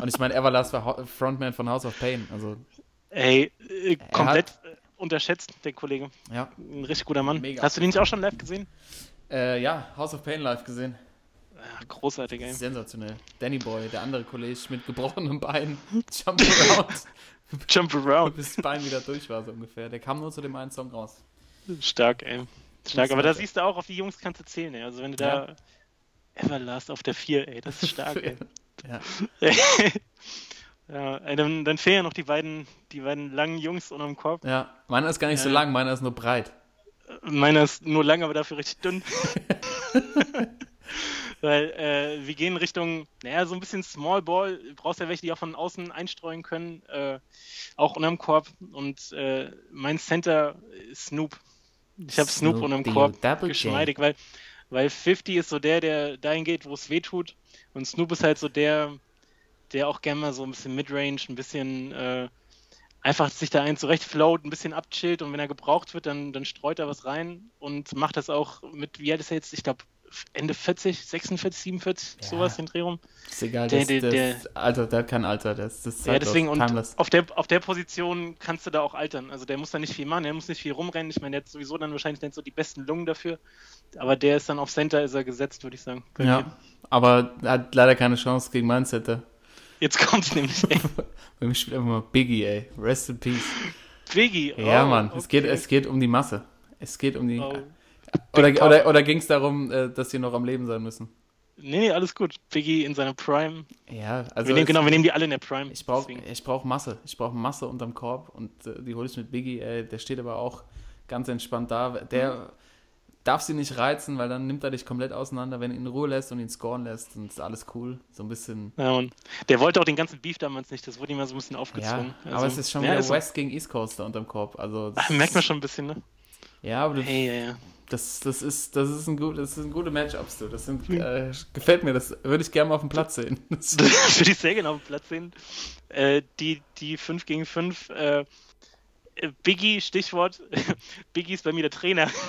Und ich meine, Everlast war Frontman von House of Pain. Also, ey, äh, komplett hat, unterschätzt, der Kollege. Ja. Ein richtig guter Mann. Mega. Hast du den nicht auch schon live gesehen? Äh, ja, House of Pain live gesehen. Ja, großartig, ey. Sensationell. Danny Boy, der andere Kollege mit gebrochenem Bein. Jump around. Jump around. Bis das Bein wieder durch war, so ungefähr. Der kam nur zu dem einen Song raus. Stark, ey. Stark, aber da siehst du auch, auf die Jungs kannst du zählen, ey. Also wenn du ja. da Everlast auf der 4, ey, das ist stark, ey. ja. Ja, dann, dann fehlen ja noch die beiden, die beiden langen Jungs unterm Korb. Ja, meiner ist gar nicht ja. so lang, meiner ist nur breit. Meiner ist nur lang, aber dafür richtig dünn. Weil äh, wir gehen Richtung, naja, so ein bisschen Small Ball. Du brauchst ja welche, die auch von außen einstreuen können. Äh, auch unterm Korb. Und äh, mein Center ist Snoop. Ich habe Snoop, Snoop unterm Korb geschmeidig, weil, weil 50 ist so der, der dahin geht, wo es weh tut. Und Snoop ist halt so der, der auch gerne mal so ein bisschen Midrange, ein bisschen äh, einfach sich da ein zurechtfloat, ein bisschen abchillt und wenn er gebraucht wird, dann, dann streut er was rein und macht das auch mit, wie alt ist er jetzt? Ich glaube, Ende 40, 46, 47, ja. sowas den Dreh rum. Ist egal, der, der, der, der, Alter, der hat kein Alter, das, das ist ja, deswegen, und auf der, auf der Position kannst du da auch altern. Also der muss da nicht viel machen, der muss nicht viel rumrennen. Ich meine, der hat sowieso dann wahrscheinlich nicht so die besten Lungen dafür. Aber der ist dann auf Center ist er gesetzt, würde ich sagen. Ja, mir. aber er hat leider keine Chance gegen mein Center. Jetzt kommt's nämlich, ey. Wir spielen einfach mal Biggie, ey. Rest in Peace. Biggie, oh, Ja, Mann. Okay. Es, geht, es geht um die Masse. Es geht um die. Oh. Oder, oder, oder ging es darum, äh, dass sie noch am Leben sein müssen? Nee, nee, alles gut. Biggie in seiner Prime. Ja, also. Wir nehmen, genau, wir nehmen die alle in der Prime. Ich brauche brauch Masse. Ich brauche Masse unterm Korb und äh, die hole ich mit Biggie. Ey, der steht aber auch ganz entspannt da. Der. Mhm darf sie nicht reizen, weil dann nimmt er dich komplett auseinander. Wenn du ihn in Ruhe lässt und ihn scoren lässt, dann ist alles cool. So ein bisschen. Ja, und der wollte auch den ganzen Beef damals nicht, das wurde ihm mal so ein bisschen aufgezwungen. Ja, also, aber es ist schon ja, wieder also, West gegen East Coaster unterm Korb. Also Ach, merkt man schon ein bisschen, ne? Ja, aber du, hey, ja, ja. Das, das, ist, das, ist ein gut, das sind gute Matchups, du. Das sind, äh, gefällt mir, das würde ich gerne mal auf dem Platz sehen. Das würde ich sehr gerne auf dem Platz sehen. Äh, die, die 5 gegen 5 äh, Biggie, Stichwort, Biggie ist bei mir der Trainer.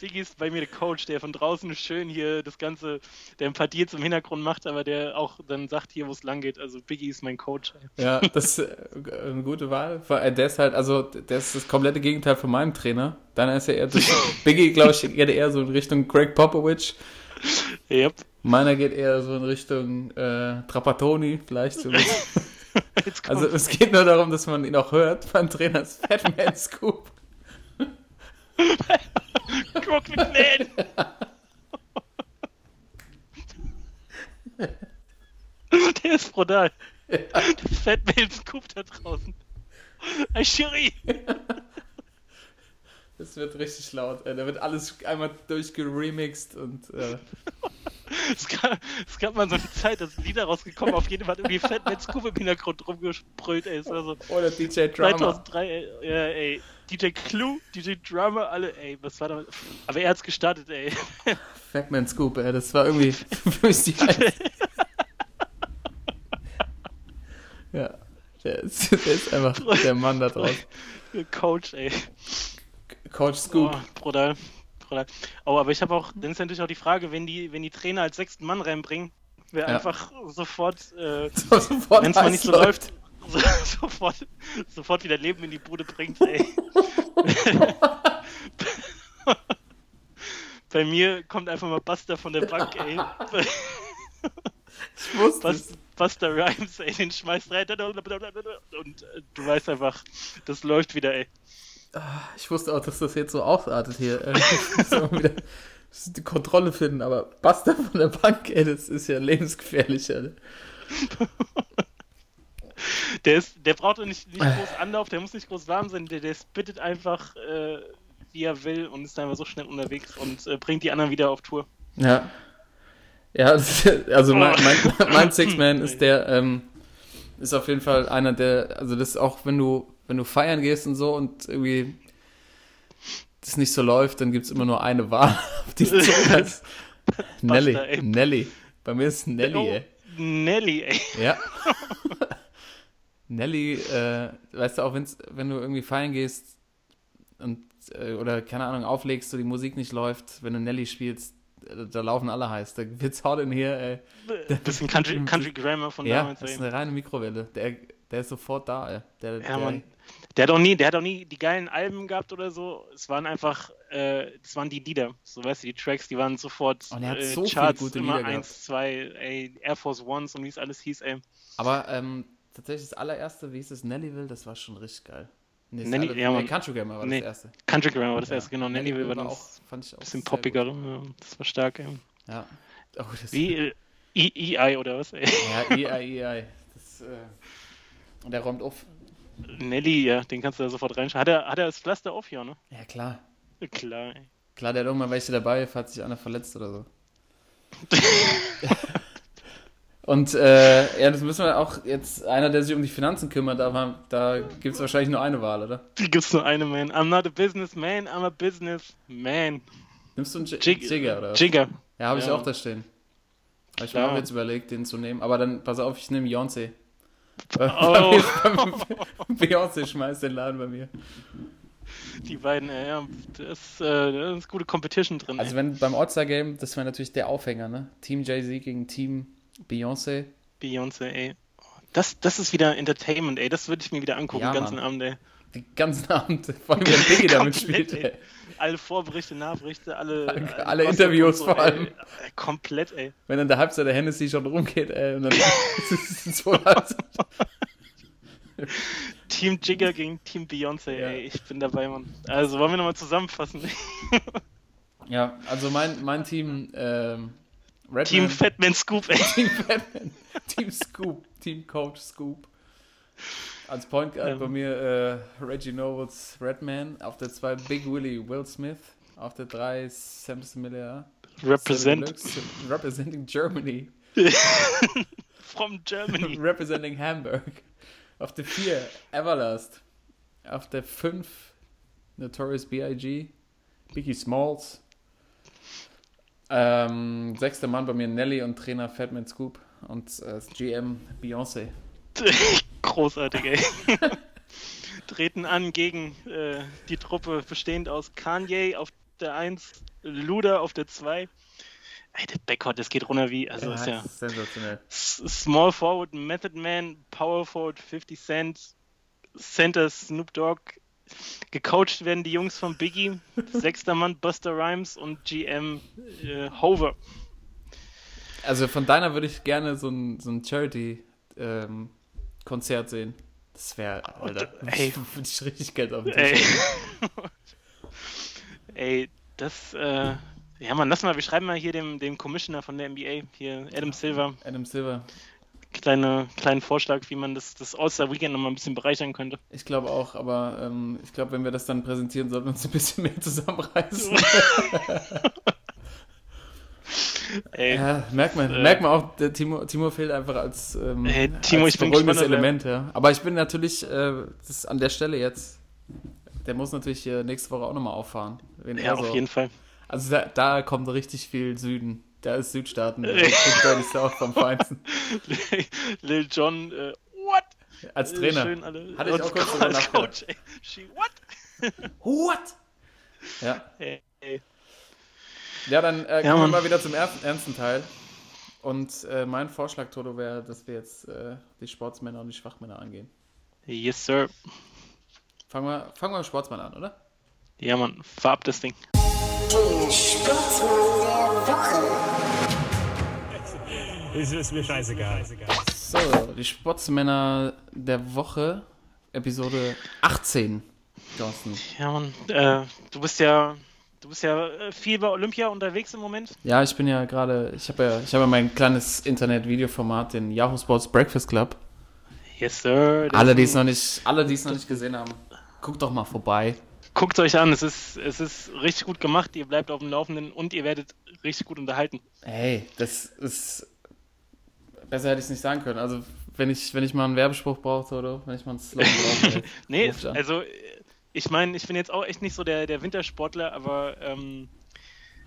Biggie ist bei mir der Coach, der von draußen schön hier das Ganze, der ein paar Deals im Hintergrund macht, aber der auch dann sagt hier, wo es lang geht. Also Biggie ist mein Coach. Ja, das ist eine gute Wahl. Der ist halt, also der ist das komplette Gegenteil von meinem Trainer. Dann ist er eher, Biggie, glaube ich, geht eher so in Richtung Greg Popovich. Yep. Meiner geht eher so in Richtung äh, Trapattoni, vielleicht. So also es geht nur darum, dass man ihn auch hört. Mein Trainer ist Fatman Scoop. Crook McNair. Der ist brutal. Ja. Der Fatman Scoop da draußen. Ein Schiri. Das wird richtig laut. Ey. Da wird alles einmal durchgeremixed und. Äh, Es gab, es gab mal so eine Zeit, da sind Lieder rausgekommen, auf jeden Fall irgendwie Fat mit Scoop im Hintergrund rumgesprüht, ey. Es war so oder DJ Drama. 2003, ey, ja, ey. DJ Clue, DJ Drummer, alle, ey, was war da? Aber er hat's gestartet, ey. Fatman Scoop, ey. Das war irgendwie die Ja. Der ist, der ist einfach der Mann da draußen. Coach, ey. Coach Scoop. Oh, brutal. brutal. Oh, aber ich habe auch, dann ist natürlich auch die Frage, wenn die, wenn die Trainer als sechsten Mann reinbringen, wer Ja. einfach sofort, äh, So, sofort wenn es mal nicht so läuft, so, sofort, sofort wieder Leben in die Bude bringt, ey. Bei mir kommt einfach mal Buster von der Bank, ey. Ich wusste es. Bus, Buster Rhymes, ey, den schmeißt rein und äh, du weißt einfach, das läuft wieder, ey. Ich wusste auch, dass das jetzt so ausartet hier. Äh, die Kontrolle finden, aber Buster von der Bank, ey, das ist ja lebensgefährlich. Ey. Der, ist, der braucht doch nicht, nicht groß Anlauf, der muss nicht groß warm sein, der, der spittet einfach, äh, wie er will und ist einfach so schnell unterwegs und äh, bringt die anderen wieder auf Tour. Ja. Ja, ist, also mein, mein, mein Six-Man ist der, ähm, ist auf jeden Fall einer der, also das ist auch, wenn du, wenn du feiern gehst und so und irgendwie das nicht so läuft, dann gibt es immer nur eine Wahl, auf die du. Nelly. Nelly. Bei mir ist Nelly, Oh, ey. Nelly, ey. Ja. Nelly, äh, weißt du, auch wenn's, wenn du irgendwie feiern gehst und äh, oder keine Ahnung, auflegst, so die Musik nicht läuft, wenn du Nelly spielst, äh, da laufen alle heiß. Da wird's hot in hier, ey. Bisschen Country, Country Grammar von Ja, damals, das ey. ist eine reine Mikrowelle. Der, der ist sofort da, ey. Der, Ja, der, Mann. Der hat auch nie, der hat auch nie die geilen Alben gehabt oder so. Es waren einfach, äh, das waren die Lieder. So weißt du, die Tracks, die waren sofort Und er hat äh, so viele Charts, gute immer Lieder gehabt. 1, 2, ey, Air Force Ones und wie es alles hieß, ey. Aber ähm, tatsächlich das allererste, wie hieß es, Nellyville, das war schon richtig geil. Nee, Nelly- alle- ja, nee. Country Grammar war Nee, das erste. Country Grammar war das Ja. erste, genau. Nellyville war auch, das fand ich auch bisschen poppiger. Ja, das war stark, ey. Ja. Oh, Wie äh, E- EI oder was, ey? Ja, EI, EI. Das, äh, und der räumt auf. Nelly, ja, den kannst du da sofort reinschauen. Hat er, hat er das Pflaster auf hier, ne? Ja, klar. Klar, ey. Klar, der hat irgendwann welche dabei, falls sich einer verletzt oder so. Und äh, ja, das müssen wir auch jetzt, einer, der sich um die Finanzen kümmert, aber da gibt es wahrscheinlich nur eine Wahl, oder? Die gibt's nur eine, man. I'm not a businessman, I'm a businessman. Nimmst du einen J Jig Jigger, oder? Jigger. Ja, habe ich Ja. auch da stehen. Hab ich Klar. mir auch jetzt überlegt, den zu nehmen. Aber dann, pass auf, ich nehme Beyoncé. Oh. Beyoncé schmeißt den Laden bei mir. Die beiden, ja, das, äh, da ist gute Competition drin. Also ey. wenn beim All-Star-Game, das wäre natürlich der Aufhänger, ne? Team Jay-Z gegen Team Beyoncé. Beyoncé, ey. Das, das ist wieder Entertainment, ey. Das würde ich mir wieder angucken, Ja, den ganzen Mann. Abend, ey. Die ganzen Abend, vor allem wenn Biggie damit spielt. ey. Alle Vorberichte, Nachberichte, alle. Alle- alle Gossip Interviews und vor allem. Ey. Ey, Komplett, ey. Wenn dann der Halbzeit der Hennessy schon rumgeht, ey, und dann ist es so. Team Jigger gegen Team Beyoncé, Ja. ey. Ich bin dabei, Mann. Also wollen wir nochmal zusammenfassen. Ja, also mein, mein Team, ähm, Redman, Team Fatman Scoop, ey. Team Batman, Team Scoop, Team Coach Scoop. Als Point Guard Ähm. bei mir äh, Reggie Nobles Redman, auf der 2 Big Willie Will Smith, auf der 3 Samson Miller. Represent Deluxe, representing Germany. from Germany. representing Hamburg. Auf der 4 Everlast. Auf der 5 Notorious B.I.G. Biggie Smalls. Ähm, sechster Mann bei mir Nelly und Trainer Fatman Scoop. Und äh, GM Beyoncé. Großartig, ey. Treten an gegen äh, die Truppe bestehend aus Kanye auf der 1, Luda auf der 2. Ey, der Backcourt, das geht runter wie, also ist ja sensationell. Small Forward Method Man, Power Forward 50 Cent, Center Snoop Dogg. Gecoacht werden die Jungs von Biggie, sechster Mann Buster Rhymes und GM äh, Hover. Also von deiner würde ich gerne so ein, so ein Charity-Konzert sehen. Das wäre, Alter, ey. würde ich richtig Geld auf den Ey. Tisch. Ey, das, äh, ja man, lass mal, wir schreiben mal hier dem, dem Commissioner von der NBA, hier Adam Silver, Adam Silver. kleine, kleinen Vorschlag, wie man das, das All-Star-Weekend nochmal ein bisschen bereichern könnte. Ich glaube auch, aber ähm, ich glaube, wenn wir das dann präsentieren, sollten wir uns ein bisschen mehr zusammenreißen. Ey, ja, merkt man, äh, merkt man auch, der Timo, Timo fehlt einfach als, ähm, Ey, Timo, als ich bin gespannt, Element, ja. Aber ich bin natürlich, äh, das ist an der Stelle jetzt, der muss natürlich äh, nächste Woche auch nochmal auffahren. Ja, er auf so, jeden Fall. Also da, da kommt richtig viel Süden. Da ist Südstaaten. Da die South vom Feinsten. Lil John, äh, what? Als Äh, Trainer. Schön alle. Hatte ich Und auch kurz drüber nachgedacht. Coach, ey. She, what? What? Ja, Ey, ey. Ja dann äh, Ja, kommen wir mal wieder zum ersten, ernsten Teil. Und äh, mein Vorschlag, Toto, wäre, dass wir jetzt äh, die Sportsmänner und die Schwachmänner angehen. Yes, sir. Fangen wir, fangen wir mit Sportsmann an, oder? Ja, Mann, fahr ab das Ding. Der Sportsmann der Woche. Ist, ist mir scheißegal. So, die Sportsmänner der Woche, Episode 18. Thorsten. Ja, Mann, äh, du bist ja, du bist ja äh, viel bei Olympia unterwegs im Moment. Ja, ich bin ja gerade, ich habe ja, ich habe ja mein kleines Internet-Videoformat, den Yahoo Sports Breakfast Club. Yes, sir. Alle, die es noch nicht, alle, die es noch nicht gesehen haben, guckt doch mal vorbei. Guckt euch an, es ist, es ist richtig gut gemacht, ihr bleibt auf dem Laufenden und ihr werdet richtig gut unterhalten. Hey, das ist besser hätte ich es nicht sagen können. Also wenn ich, wenn ich mal einen Werbespruch brauchte oder wenn ich mal einen Slogan brauchte. Nee, also ich meine, ich bin jetzt auch echt nicht so der, der Wintersportler, aber ähm,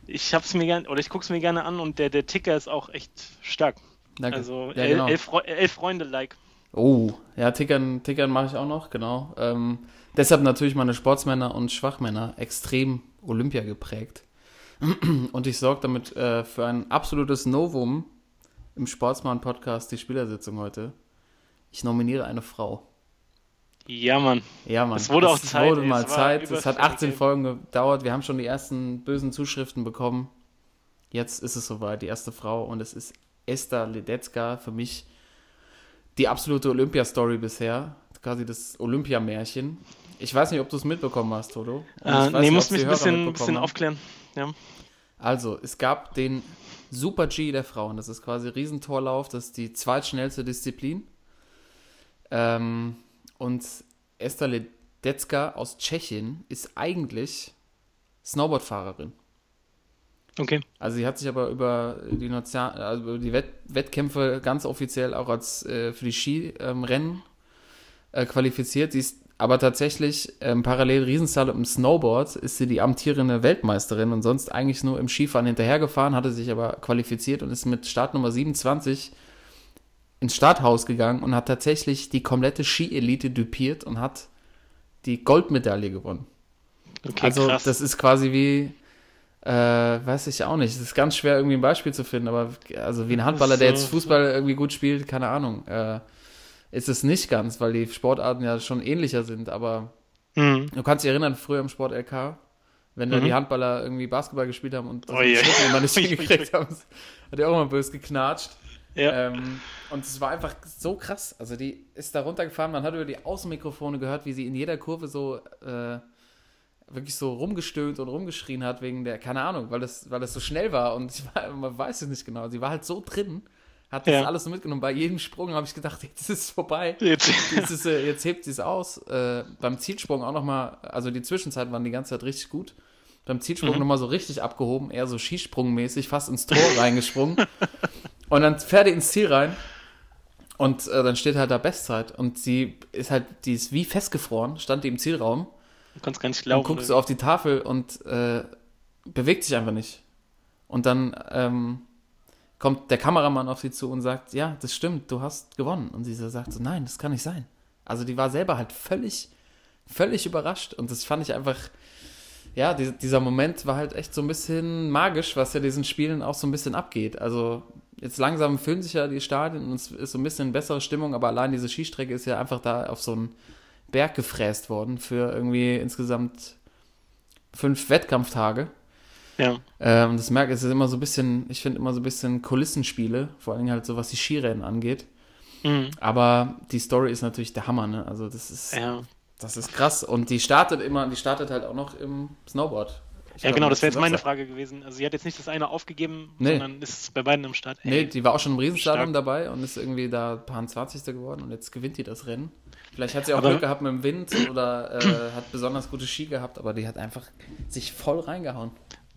ich hab's mir gerne, oder ich guck's mir gerne an und der, der Ticker ist auch echt stark. Danke. Also ja, genau. elf, elf Freunde like. Oh, ja, Tickern, Tickern mache ich auch noch, genau. Ähm, deshalb natürlich meine Sportsmänner und Schwachmänner extrem Olympia geprägt. Und ich sorge damit äh, für ein absolutes Novum im Sportsmann-Podcast, die Spielersitzung heute. Ich nominiere eine Frau. Ja, Mann. Ja, Mann. Es wurde auch Zeit, wurde mal es Zeit. Es hat überfällig, 18 ey. Folgen gedauert. Wir haben schon die ersten bösen Zuschriften bekommen. Jetzt ist es soweit, die erste Frau. Und es ist Esther Ledetzka, für mich die absolute Olympia-Story bisher. Quasi das Olympia-Märchen. Ich weiß nicht, ob du es mitbekommen hast, Toto. Äh, nee, nicht, musst mich ein bisschen, bisschen aufklären. Ja. Also, es gab den Super G der Frauen. Das ist quasi Riesentorlauf. Das ist die zweitschnellste Disziplin. Ähm, und Esther Ledetzka aus Tschechien ist eigentlich Snowboardfahrerin. Okay. Also sie hat sich aber über die, Nozia also über die Wett Wettkämpfe ganz offiziell auch als äh, für die Skirennen äh, qualifiziert. Sie ist aber tatsächlich ähm, parallel Riesenslalom im Snowboard ist sie die amtierende Weltmeisterin und sonst eigentlich nur im Skifahren hinterhergefahren, hatte sich aber qualifiziert und ist mit Startnummer 27 ins Starthaus gegangen und hat tatsächlich die komplette Ski-Elite dupiert und hat die Goldmedaille gewonnen. Okay, also krass. das ist quasi wie, äh, weiß ich auch nicht. Es ist ganz schwer irgendwie ein Beispiel zu finden, aber also wie ein Handballer, der jetzt Fußball irgendwie gut spielt, keine Ahnung, äh, ist es nicht ganz, weil die Sportarten ja schon ähnlicher sind. Aber Mhm. du kannst dich erinnern, früher im Sport LK, wenn da Mhm. die Handballer irgendwie Basketball gespielt haben und das. Schritten immer nicht hingekriegt haben, hat er auch immer böse geknatscht. Ja. Ähm, und es war einfach so krass. Also die ist da runtergefahren, man hat über die Außenmikrofone gehört, wie sie in jeder Kurve so äh, wirklich so rumgestöhnt und rumgeschrien hat wegen der, keine Ahnung, weil das, weil das so schnell war und ich war, man weiß es nicht genau. Sie war halt so drin, hat das Ja. alles so mitgenommen. Bei jedem Sprung habe ich gedacht, jetzt ist es vorbei. Jetzt. Jetzt, ist, äh, jetzt hebt sie es aus. Äh, beim Zielsprung auch nochmal, also die Zwischenzeit waren die ganze Zeit richtig gut. Beim Zielsprung Mhm. nochmal so richtig abgehoben, eher so Skisprungmäßig, fast ins Tor reingesprungen. Und dann fährt die ins Ziel rein. Und äh, dann steht halt da Bestzeit. Und sie ist halt, die ist wie festgefroren, stand die im Zielraum. Du kannst gar nicht Dann laufen. guckst du auf die Tafel und äh, bewegt sich einfach nicht. Und dann ähm, kommt der Kameramann auf sie zu und sagt, ja, das stimmt, du hast gewonnen. Und sie so sagt so, nein, das kann nicht sein. Also die war selber halt völlig, völlig überrascht. Und das fand ich einfach, ja, die, dieser Moment war halt echt so ein bisschen magisch, was ja diesen Spielen auch so ein bisschen abgeht. Also jetzt langsam füllen sich ja die Stadien und es ist so ein bisschen bessere Stimmung, aber allein diese Skistrecke ist ja einfach da auf so einen Berg gefräst worden für irgendwie insgesamt fünf Wettkampftage. Ja. Ähm, und das merke ich, es ist immer so ein bisschen, ich finde immer so ein bisschen Kulissenspiele, vor allem halt so, was die Skirennen angeht. Mhm. Aber die Story ist natürlich der Hammer, ne? Also das ist, Ja. das ist krass. Und die startet immer, die startet halt auch noch im Snowboard. Ja, genau, das wäre jetzt meine Frage gewesen. Also sie hat jetzt nicht das eine aufgegeben, Nee. sondern ist bei beiden am Start. Nee, Ey, die war auch schon im Riesenslalom stark. dabei und ist irgendwie da paar 20. geworden und jetzt gewinnt die das Rennen. Vielleicht hat sie auch Aber- Glück gehabt mit dem Wind oder äh, hat besonders gute Ski gehabt, aber die hat einfach sich voll reingehauen.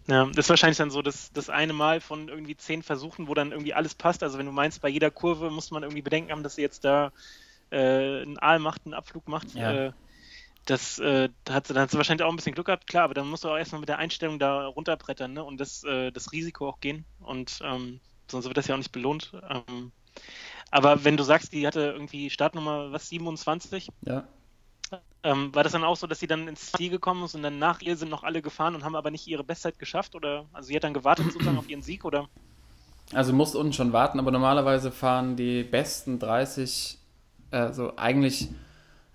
Ja, das ist wahrscheinlich dann so das, das eine Mal von irgendwie zehn Versuchen, wo dann irgendwie alles passt. Also wenn du meinst, bei jeder Kurve muss man irgendwie bedenken haben, dass sie jetzt da äh, einen Aal macht, einen Abflug macht. Ja. Äh, das äh, hat, sie- da hat sie wahrscheinlich auch ein bisschen Glück gehabt, klar, aber dann musst du auch erstmal mit der Einstellung da runterbrettern ne? und das, äh, das Risiko auch gehen. Und ähm, sonst wird das ja auch nicht belohnt. Ähm, aber wenn du sagst, die hatte irgendwie Startnummer, was, 27? Ja. Ähm, war das dann auch so, dass sie dann ins Ziel gekommen ist und dann nach ihr sind noch alle gefahren und haben aber nicht ihre Bestzeit geschafft? Oder also sie hat dann gewartet sozusagen auf ihren Sieg oder? Also musst unten schon warten, aber normalerweise fahren die besten 30, also eigentlich,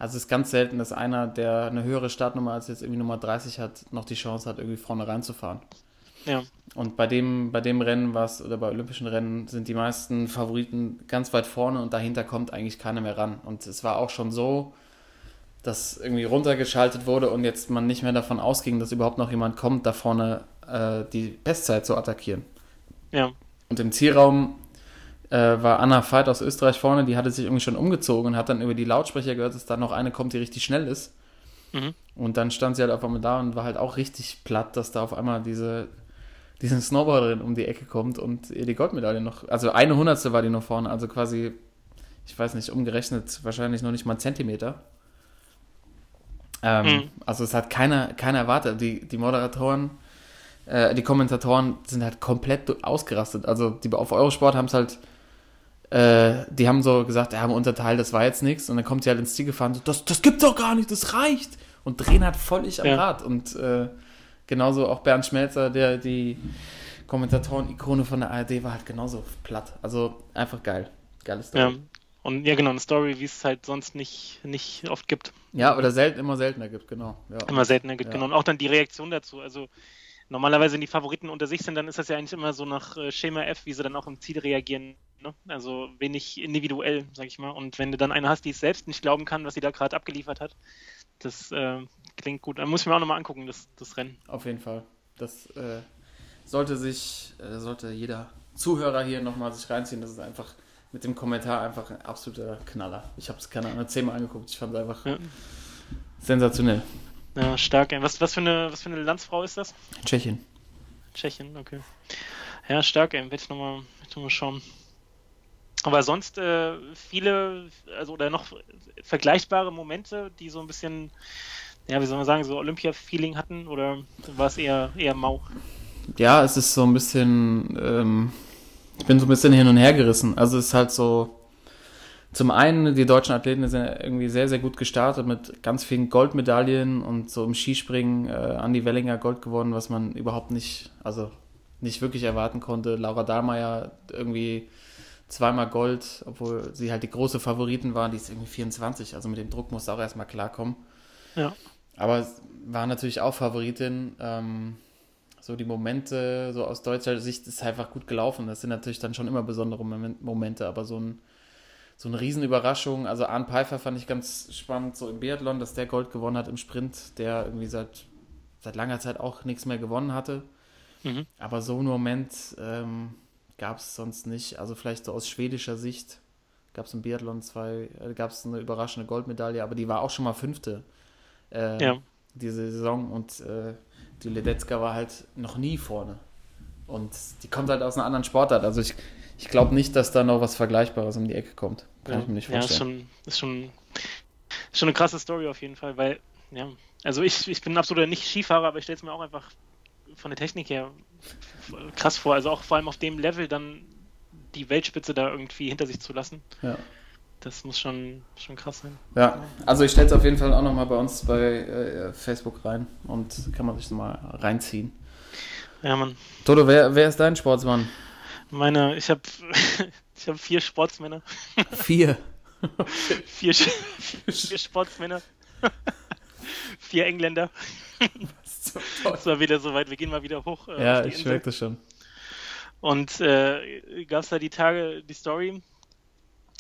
also es ist ganz selten, dass einer, der eine höhere Startnummer als jetzt irgendwie Nummer 30 hat, noch die Chance hat, irgendwie vorne reinzufahren. Ja. Und bei dem, bei dem Rennen was oder bei olympischen Rennen sind die meisten Favoriten ganz weit vorne und dahinter kommt eigentlich keiner mehr ran. Und es war auch schon so, dass irgendwie runtergeschaltet wurde und jetzt man nicht mehr davon ausging, dass überhaupt noch jemand kommt, da vorne äh, die Bestzeit zu attackieren. Ja. Und im Zielraum äh, war Anna Veit aus Österreich vorne, die hatte sich irgendwie schon umgezogen und hat dann über die Lautsprecher gehört, dass da noch eine kommt, die richtig schnell ist. Mhm. Und dann stand sie halt auf einmal da und war halt auch richtig platt, dass da auf einmal diese, diese Snowboarderin um die Ecke kommt und ihr die Goldmedaille noch, also eine Hundertstel war die noch vorne, also quasi, ich weiß nicht, umgerechnet wahrscheinlich noch nicht mal einen Zentimeter. Ähm, Mhm. Also es hat keiner, keiner erwartet. Die, die Moderatoren, äh, die Kommentatoren sind halt komplett ausgerastet. Also die auf Eurosport haben es halt, äh, die haben so gesagt, ja, im Unterteil, das war jetzt nichts. Und dann kommt sie halt ins Ziel gefahren, so, das, das gibt's doch gar nicht, das reicht. Und drehen halt völlig am Ja. Rad. Und äh, genauso auch Bernd Schmelzer, der die Kommentatoren-Ikone von der ARD war halt genauso platt. Also einfach geil. Geiles Story. Ja. Und ja, genau, eine Story, wie es halt sonst nicht, nicht oft gibt. Ja, oder selten, immer seltener gibt, genau. Ja. Immer seltener gibt, Ja. genau. Und auch dann die Reaktion dazu. Also normalerweise, wenn die Favoriten unter sich sind, dann ist das ja eigentlich immer so nach äh, Schema F, wie sie dann auch im Ziel reagieren. Ne? Also wenig individuell, sag ich mal. Und wenn du dann eine hast, die es selbst nicht glauben kann, was sie da gerade abgeliefert hat, das äh, klingt gut. Da muss ich mir auch nochmal angucken, das, das Rennen. Auf jeden Fall. Das äh, sollte sich, äh, sollte jeder Zuhörer hier nochmal sich reinziehen. Das ist einfach mit dem Kommentar einfach ein absoluter Knaller. Ich habe es keine Ahnung zehnmal angeguckt. Ich fand es einfach Ja. sensationell. Ja, stark. Was, was, für eine, was für eine Landsfrau ist das? Tschechien. Tschechien, okay. Ja, stark, ey. Werde ich nochmal noch mal schauen. Aber sonst äh, viele, also oder noch vergleichbare Momente, die so ein bisschen, ja, wie soll man sagen, so Olympia-Feeling hatten oder war es eher, eher mau? Ja, es ist so ein bisschen, ähm, ich bin so ein bisschen hin und her gerissen. Also es ist halt so, zum einen, die deutschen Athleten sind irgendwie sehr, sehr gut gestartet mit ganz vielen Goldmedaillen und so im Skispringen äh, Andi Wellinger Gold gewonnen, was man überhaupt nicht, also nicht wirklich erwarten konnte. Laura Dahlmeier irgendwie zweimal Gold, obwohl sie halt die große Favoriten waren, die ist irgendwie 24, also mit dem Druck musste auch erstmal klarkommen. Ja. Aber es war natürlich auch Favoritin. Ähm, so die Momente, so aus deutscher Sicht ist einfach gut gelaufen. Das sind natürlich dann schon immer besondere Momen- Momente, aber so ein so eine Riesenüberraschung. Also Arne Pfeiffer fand ich ganz spannend, so im Biathlon, dass der Gold gewonnen hat im Sprint, der irgendwie seit, seit langer Zeit auch nichts mehr gewonnen hatte. Mhm. Aber so einen Moment ähm, gab es sonst nicht. Also vielleicht so aus schwedischer Sicht gab es im Biathlon zwei, äh, gab es eine überraschende Goldmedaille, aber die war auch schon mal fünfte äh, Ja. diese Saison und äh, die Ledetzka war halt noch nie vorne. Und die kommt halt aus einer anderen Sportart. Also ich, ich glaube nicht, dass da noch was Vergleichbares um die Ecke kommt. Kann ja. ich mir nicht Ja, ist vorstellen. schon, ist schon, ist schon eine krasse Story auf jeden Fall, weil, ja, also ich, ich bin absoluter nicht Skifahrer, aber ich stelle es mir auch einfach von der Technik her krass vor. Also auch vor allem auf dem Level dann die Weltspitze da irgendwie hinter sich zu lassen. Ja. Das muss schon, schon krass sein. ja, also ich stelle es auf jeden Fall auch nochmal bei uns bei äh, Facebook rein und kann man sich mal reinziehen. Ja, Mann. Toto, wer, wer ist dein Sportsmann? Meine, ich habe ich hab vier Sportsmänner. Vier. Vier, vier Sportsmänner. vier Engländer. Das war wieder soweit. Wir gehen mal wieder hoch. äh, Ja, ich Insel. merke das schon. Und äh, gab es da die Tage die Story.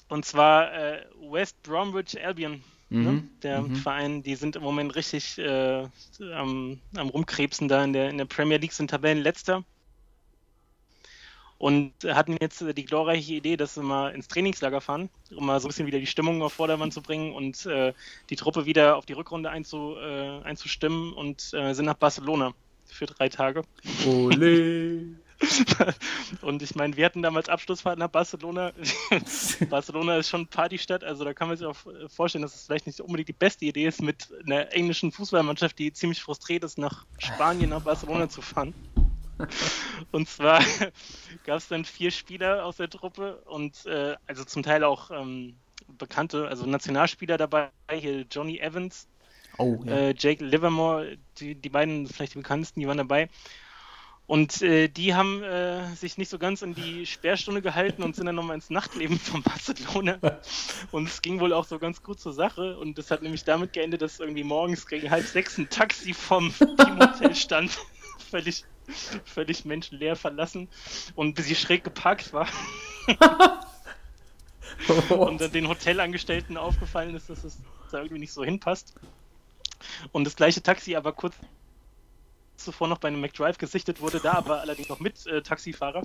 Und zwar äh, West Bromwich Albion. ne? der Verein, die sind im Moment richtig äh, am, am rumkrebsen da in der, in der Premier League, sind Tabellenletzter und hatten jetzt äh, die glorreiche Idee, dass sie mal ins Trainingslager fahren, um mal so ein bisschen wieder die Stimmung auf Vordermann zu bringen und äh, die Truppe wieder auf die Rückrunde einzu, äh, einzustimmen und äh, sind nach Barcelona für drei Tage. Ole. Und ich meine, wir hatten damals Abschlussfahrt nach Barcelona. Barcelona ist schon Partystadt, also da kann man sich auch vorstellen, dass es vielleicht nicht unbedingt die beste Idee ist, mit einer englischen Fußballmannschaft, die ziemlich frustriert ist, nach Spanien, nach Barcelona zu fahren. Und zwar gab es dann vier Spieler aus der Truppe und äh, also zum Teil auch ähm, bekannte, also Nationalspieler dabei, hier Johnny Evans, Oh, ja. äh, Jake Livermore, die, die beiden vielleicht die bekanntesten, die waren dabei. Und äh, die haben äh, sich nicht so ganz an die Sperrstunde gehalten und sind dann nochmal ins Nachtleben von Barcelona. Und es ging wohl auch so ganz gut zur Sache. Und das hat nämlich damit geendet, dass irgendwie morgens gegen halb sechs ein Taxi vom Teamhotel stand. völlig, völlig menschenleer verlassen. Und bis sie schräg geparkt war. und dann den Hotelangestellten aufgefallen ist, dass es da irgendwie nicht so hinpasst. Und das gleiche Taxi aber kurz zuvor noch bei einem McDrive gesichtet wurde, da aber allerdings noch mit äh, Taxifahrer.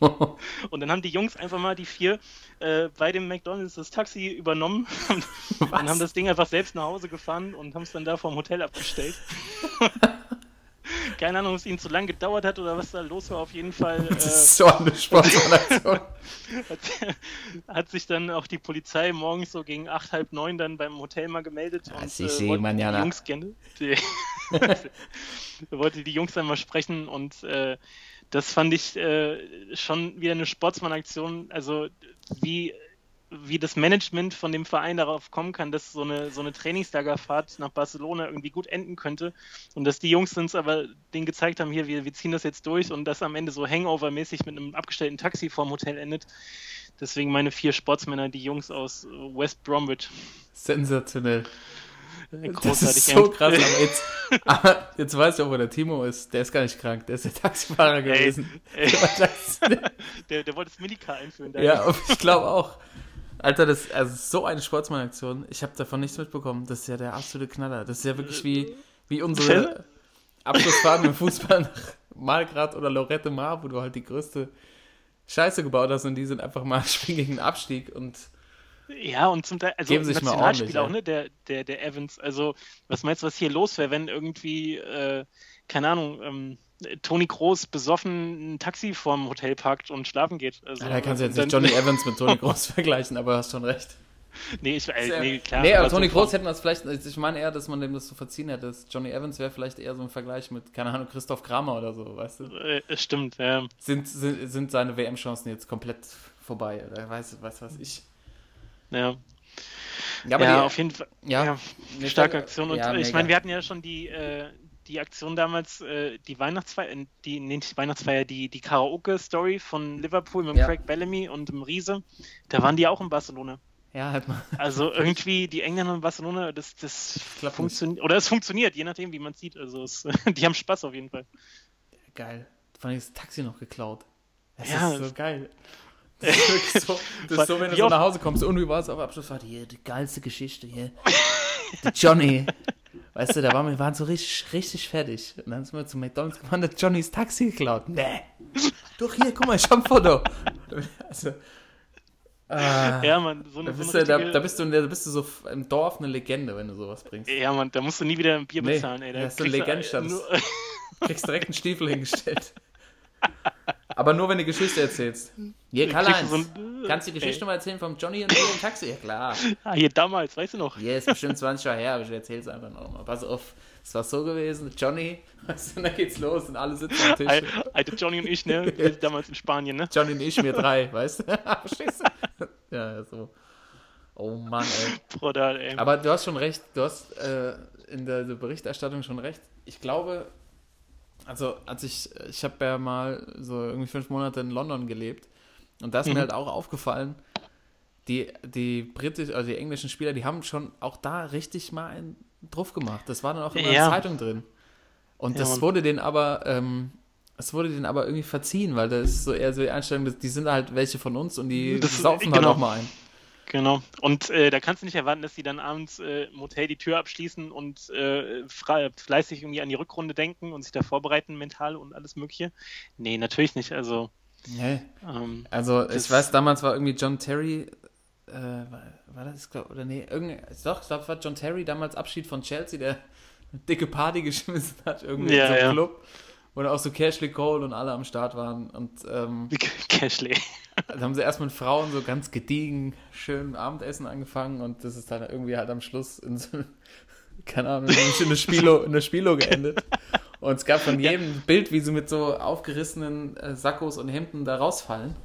und dann haben die Jungs einfach mal die vier äh, bei dem McDonalds das Taxi übernommen und, und haben das Ding einfach selbst nach Hause gefahren und haben es dann da vorm Hotel abgestellt. Keine Ahnung, ob es ihnen zu lang gedauert hat oder was da los war. Auf jeden Fall Das äh, ist so eine Sportaktion. hat, hat sich dann auch die Polizei morgens so gegen acht, halb neun dann beim Hotel mal gemeldet. Ah, und sie äh, man ja die. Jungs gerne. Die, wollte die Jungs dann mal sprechen und äh, das fand ich äh, schon wieder eine Sportsmann-Aktion. Also wie, wie das Management von dem Verein darauf kommen kann, dass so eine, so eine Trainingslagerfahrt nach Barcelona irgendwie gut enden könnte und dass die Jungs uns aber denen gezeigt haben, hier, wir, wir ziehen das jetzt durch und das am Ende so Hangover-mäßig mit einem abgestellten Taxi vorm Hotel endet. Deswegen meine vier Sportsmänner, die Jungs aus West Bromwich. Sensationell. Äh, Das ist so krass, aber jetzt, aber jetzt weiß ich auch, wo der Timo ist. Der ist gar nicht krank, der ist der Taxifahrer gewesen. Ey, das, der, der wollte das Minicar einführen. Ja, ich glaube auch. Alter, das also so eine Sportsmann-Aktion. Ich habe davon nichts mitbekommen. Das ist ja der absolute Knaller. Das ist ja wirklich wie, wie unsere Abschlussfahrten im Fußball nach Malgrad oder Lorette Mar, wo du halt die größte Scheiße gebaut hast und die sind einfach mal spielen gegen den Abstieg und Ja, und zum Teil, also Geben sich mal Nationalspieler auch, ne? Der, der, der Evans. Also, was meinst du, was hier los wäre, wenn irgendwie, äh, keine Ahnung, ähm, Toni Groß besoffen ein Taxi vorm Hotel parkt und schlafen geht? Also, ja, da kannst du jetzt nicht Johnny Evans mit Toni Groß vergleichen, aber du hast schon recht. Nee, ich, äh, nee, klar. nee, aber aber Toni so Groß hätten wir es vielleicht, ich meine eher, dass man dem das so verziehen hätte. dass Johnny Evans wäre vielleicht eher so ein Vergleich mit, keine Ahnung, Christoph Kramer oder so, weißt du? Äh, es stimmt, ja. Sind, sind, sind seine WM-Chancen jetzt komplett vorbei oder weiß, weiß was ich. Ja, Ja, ja die- auf jeden Fall. ja, Ja, starke Aktion. Und ja, ich meine, wir hatten ja schon die, äh, die Aktion damals, äh, die Weihnachtsfeier, äh, die, nee, nicht Weihnachtsfeier, die, die Karaoke-Story von Liverpool mit Ja. Craig Bellamy und dem Riese. Da waren die auch in Barcelona. Ja, halt mal. Also irgendwie die Engländer in Barcelona, das, das funktioniert. Oder es funktioniert, je nachdem, wie man es sieht. Also es, die haben Spaß auf jeden Fall. Geil. Vor allem ist das Taxi noch geklaut. Das Ja. ist so geil. Das ist so, das ist so wenn du Wie so nach Hause kommst und du warst auf Abschlussfahrt, hier, die geilste Geschichte hier. Der Johnny. Weißt du, da waren wir waren so richtig, richtig fertig. Und dann sind wir zu McDonalds gefahren, der Johnny ist Taxi geklaut. Nee. Doch hier, guck mal, ich hab ein Foto. Also, ah, Ja, man, so eine, da, so bist eine du, da, richtige- da, bist du, da bist du so im Dorf eine Legende, wenn du sowas bringst. Ja, man, da musst du nie wieder ein Bier Nee, bezahlen, ey. Da eine kriegst du, äh, Legendenstadt. nur- kriegst direkt einen Stiefel hingestellt. Aber nur, wenn du Geschichte erzählst. Hier, Karl-Heinz, so ein- kannst du die Geschichte mal erzählen vom Johnny und im Taxi? Ja, klar. Ah, hier damals, weißt du noch? Hier ist bestimmt 20 Jahre her, aber ich erzähl's einfach nochmal. Pass auf, es war so gewesen, Johnny, weißt du, dann geht's los und alle sitzen am Tisch. Al- Alte Johnny und ich, ne? Damals in Spanien, ne? Johnny und ich, mir drei, weißt du? Verstehst du? Ja, so. Oh Mann, ey. Bruder, ey. Aber du hast schon recht, du hast äh, in der, der Berichterstattung schon recht. Ich glaube, also als ich, ich habe ja mal so irgendwie fünf Monate in London gelebt und da ist Mhm. mir halt auch aufgefallen, die, die britisch, also die englischen Spieler, die haben schon auch da richtig mal einen drauf gemacht. Das war dann auch in der Ja. Zeitung drin. Und Ja, das wurde denen aber, ähm, es wurde denen aber irgendwie verziehen, weil das ist so eher so die Einstellung, die sind halt welche von uns und die Das- saufen halt genau. auch mal ein. Genau. Und äh, da kannst du nicht erwarten, dass die dann abends äh, im Hotel die Tür abschließen und äh, fleißig irgendwie an die Rückrunde denken und sich da vorbereiten mental und alles Mögliche. Nee, natürlich nicht. Also, Nee. ähm, Also, ich weiß, damals war irgendwie John Terry, äh, war, war das, glaub, oder nee, irgendein, doch, ich glaube, es war John Terry, damals Abschied von Chelsea, der eine dicke Party geschmissen hat, irgendwie Ja, in so einem ja. Club, wo dann auch so Cashley Cole und alle am Start waren. Und ähm, Cashley. dann haben sie erst mit Frauen so ganz gediegen, schön Abendessen angefangen und das ist dann irgendwie halt am Schluss in so, keine Ahnung, in eine Spielo, in eine Spielo geendet. Und es gab von jedem ein Bild, wie sie mit so aufgerissenen äh, Sakkos und Hemden da rausfallen.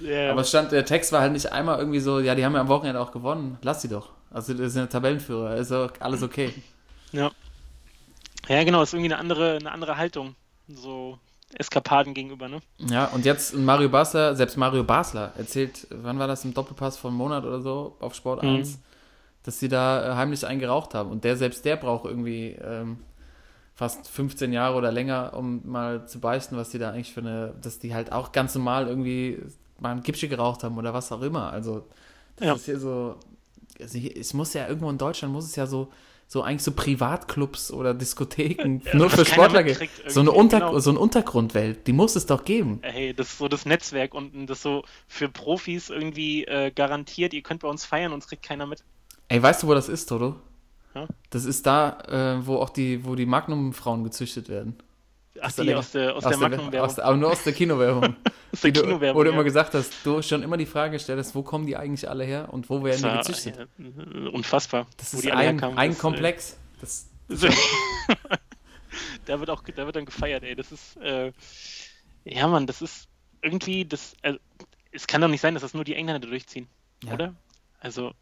Ja, Aber es stand, der Text war halt nicht einmal irgendwie so, ja, die haben ja am Wochenende auch gewonnen, lass sie doch. Also das sind ja Tabellenführer, ist auch alles okay. ja. ja, genau, ist irgendwie eine andere, eine andere Haltung. So Eskapaden gegenüber, ne? Ja, und jetzt Mario Basler, selbst Mario Basler erzählt, wann war das im Doppelpass von Monat oder so auf Sport Mhm. 1, dass sie da äh, heimlich einen geraucht haben. Und der, selbst der braucht irgendwie ähm, fast 15 Jahre oder länger, um mal zu beichten, was die da eigentlich für eine, dass die halt auch ganz normal irgendwie mal ein Gipsche geraucht haben oder was auch immer. Also das Ja. ist hier so, also hier, es muss ja irgendwo in Deutschland, muss es ja so, so eigentlich so Privatclubs oder Diskotheken Ja, nur für Sportler geben. So eine, Unter genau. so eine Untergrundwelt, die muss es doch geben. Hey, das ist so das Netzwerk und das so für Profis irgendwie äh, garantiert, ihr könnt bei uns feiern, uns kriegt keiner mit. Ey, weißt du, wo das ist, Toto? Ja? Das ist da, äh, wo auch die, wo die Magnum-Frauen gezüchtet werden. Ach, Aus die der- aus der, aus der Magnum-Werbung. aus der- Aber nur aus der Kinowerbung. Aus der Kinowerbung, Wo du ja. immer gesagt hast, du schon immer die Frage gestellt hast, wo kommen die eigentlich alle her und wo werden die gezüchtet? ja, unfassbar. Das ist ein, herkamen, ein das, äh, Komplex. Das, da wird auch, da wird dann gefeiert, ey. Das ist, äh, ja, Mann, das ist irgendwie, das, äh, es kann doch nicht sein, dass das nur die Engländer durchziehen, Ja. oder? Also,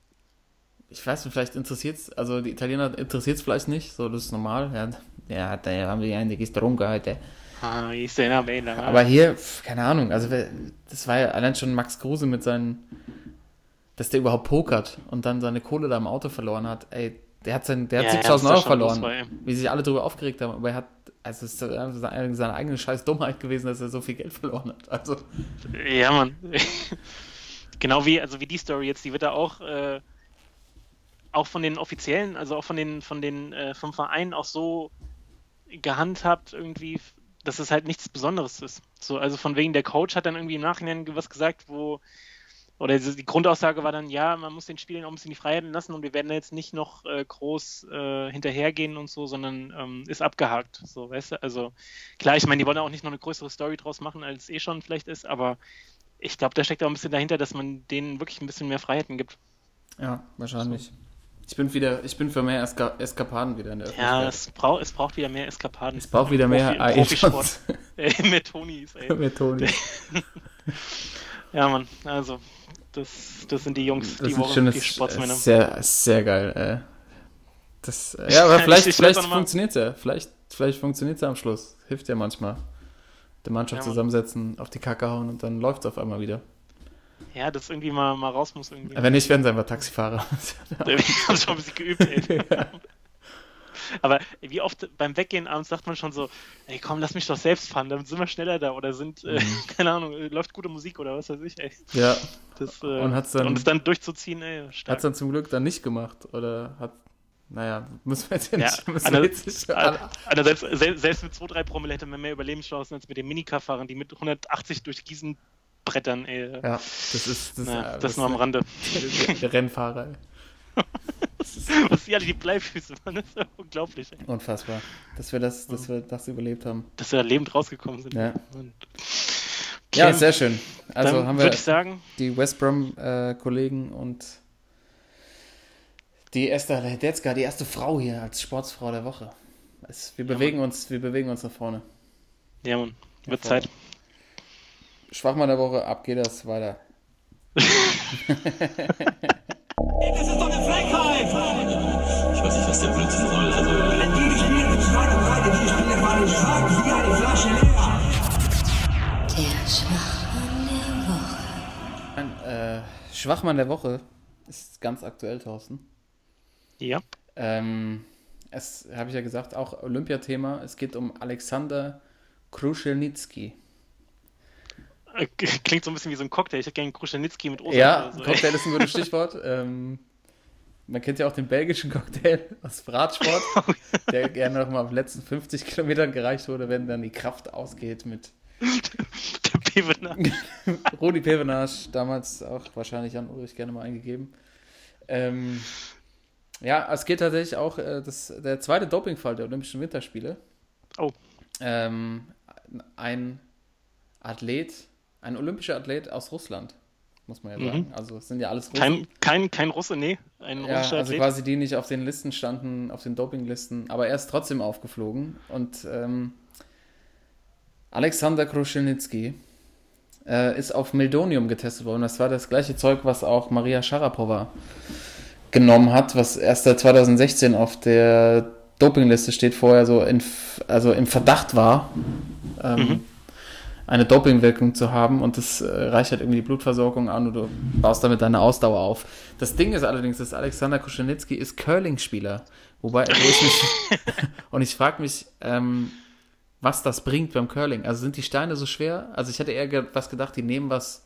ich weiß nicht, vielleicht interessiert es, also die Italiener interessiert es vielleicht nicht, so das ist normal. Ja, ja da haben wir einiges getrunken heute. ah, Aber hier, keine Ahnung, also das war ja allein schon Max Kruse mit seinen, dass der überhaupt pokert und dann seine Kohle da im Auto verloren hat. Ey, der hat, sein, der hat Ja, ja, 70.000 das ist Euro schon verloren, wie sich alle darüber aufgeregt haben. Aber er hat, also es ist seine, seine eigene scheiß Dummheit gewesen, dass er so viel Geld verloren hat. Also, Ja, Mann. genau wie, also wie die Story jetzt, die wird da auch, äh, auch von den Offiziellen, also auch von den, von den, äh, vom Verein auch so gehandhabt irgendwie, dass es halt nichts Besonderes ist. So, also von wegen der Coach hat dann irgendwie im Nachhinein was gesagt, wo, oder die Grundaussage war dann, ja, man muss den Spielern auch ein bisschen die Freiheiten lassen und wir werden da jetzt nicht noch äh, groß äh, hinterhergehen und so, sondern ähm, ist abgehakt. So, weißt du? Also klar, ich meine, die wollen auch nicht noch eine größere Story draus machen, als es eh schon vielleicht ist, aber ich glaube, da steckt auch ein bisschen dahinter, dass man denen wirklich ein bisschen mehr Freiheiten gibt. ja, wahrscheinlich. Ich bin wieder, ich bin für mehr Eska Eskapaden wieder in der Ja, Öffentlichkeit. es, brauch, es braucht wieder mehr Eskapaden. es braucht wieder mehr Profi- AI Profisport. Äh, mehr Tonis, ey. Mehr Toni. Ja, Mann, also, das, das sind die Jungs, Das die Woche, schon die Sportsmänner. sehr, sehr geil. Äh. Das, äh, ja, aber Ich- vielleicht, ich vielleicht funktioniert es ja. Vielleicht, vielleicht funktioniert es ja am Schluss. Hilft ja manchmal. Die Mannschaft Ja, zusammensetzen, auf die Kacke hauen und dann läuft es auf einmal wieder. Ja, das irgendwie mal, mal raus muss irgendwie. Wenn nicht, werden sie einfach Taxifahrer. Wir haben schon ein bisschen geübt, ey. Aber wie oft beim Weggehen abends sagt man schon so, ey komm, lass mich doch selbst fahren, dann sind wir schneller da oder sind, äh, Mhm. keine Ahnung, äh, läuft gute Musik oder was weiß ich, ey. ja, Das, äh, Und hat's dann- und es dann durchzuziehen, ey, hat es dann zum Glück dann nicht gemacht. Oder hat, naja, müssen wir jetzt ja Ja, nicht. müssen wir jetzt nicht Also selbst, sel- selbst mit 2-3 Promille hätte man mehr Überlebenschancen als mit den Minicar-Fahrern, die mit 180 durch Gießen brettern, ey. ja, das ist, das, naja, äh, das, nur am Rande. Der, Rennfahrer. ey. Was die alle die Bleifüße waren, das ist ja unglaublich, ey. Unfassbar. Dass wir das, dass wir das überlebt haben. Dass wir da lebend rausgekommen sind. Ja. Und, Ja, Okay, sehr schön. Also dann haben wir sagen, die West Brom-Kollegen und die Esther Ledetzka, die erste Frau hier als Sportsfrau der Woche. Es, wir, bewegen uns, wir bewegen uns nach vorne. ja, man, wird. Zeit. Schwachmann der Woche, ab geht das weiter. Das ist doch eine Frechheit! Ich weiß nicht, was der Blödsinn soll. Also, Die mit zweiter Breite, die Spieler waren schwach wie eine Flasche leer. Der Schwachmann der Woche. Ein, äh, Schwachmann der Woche ist ganz aktuell, Thorsten. Ja. Ähm, es habe ich ja gesagt, auch Olympiathema. Es geht um Alexander Kruschelnitzki. Klingt so ein bisschen wie so ein Cocktail. Ich hätte gerne einen Kruschenitzki mit Osa. Ja, so. Cocktail ist ein gutes Stichwort. ähm, man kennt ja auch den belgischen Cocktail aus Radsport, der gerne noch mal auf den letzten 50 Kilometern gereicht wurde, wenn dann die Kraft ausgeht mit Der Pevener. Rudi Pevenage, damals auch wahrscheinlich an Ulrich gerne mal eingegeben. Ähm, ja, es geht tatsächlich auch äh, das, der zweite Dopingfall der Olympischen Winterspiele. Oh. Ähm, ein Athlet, ein olympischer Athlet aus Russland, muss man ja sagen. Also es sind ja alles Russen. Kein, kein, kein Russe, nee. Ein Ja, russischer also Athlet. quasi die nicht auf den Listen standen, auf den Dopinglisten, aber er ist trotzdem aufgeflogen. Und ähm, Alexander Kruschelnitsky äh, ist auf Meldonium getestet worden. Das war das gleiche Zeug, was auch Maria Sharapova genommen hat, was erst seit 2016 auf der Dopingliste steht, vorher so in, also im Verdacht war, ähm, eine Dopingwirkung zu haben und das äh, reichert irgendwie die Blutversorgung an und du baust damit deine Ausdauer auf. Das Ding ist allerdings, dass Alexander Kuschenitzki ist Curling-Spieler, wobei wo ich mich, und ich frage mich, ähm, was das bringt beim Curling. Also sind die Steine so schwer? Also ich hätte eher ge was gedacht, die nehmen was,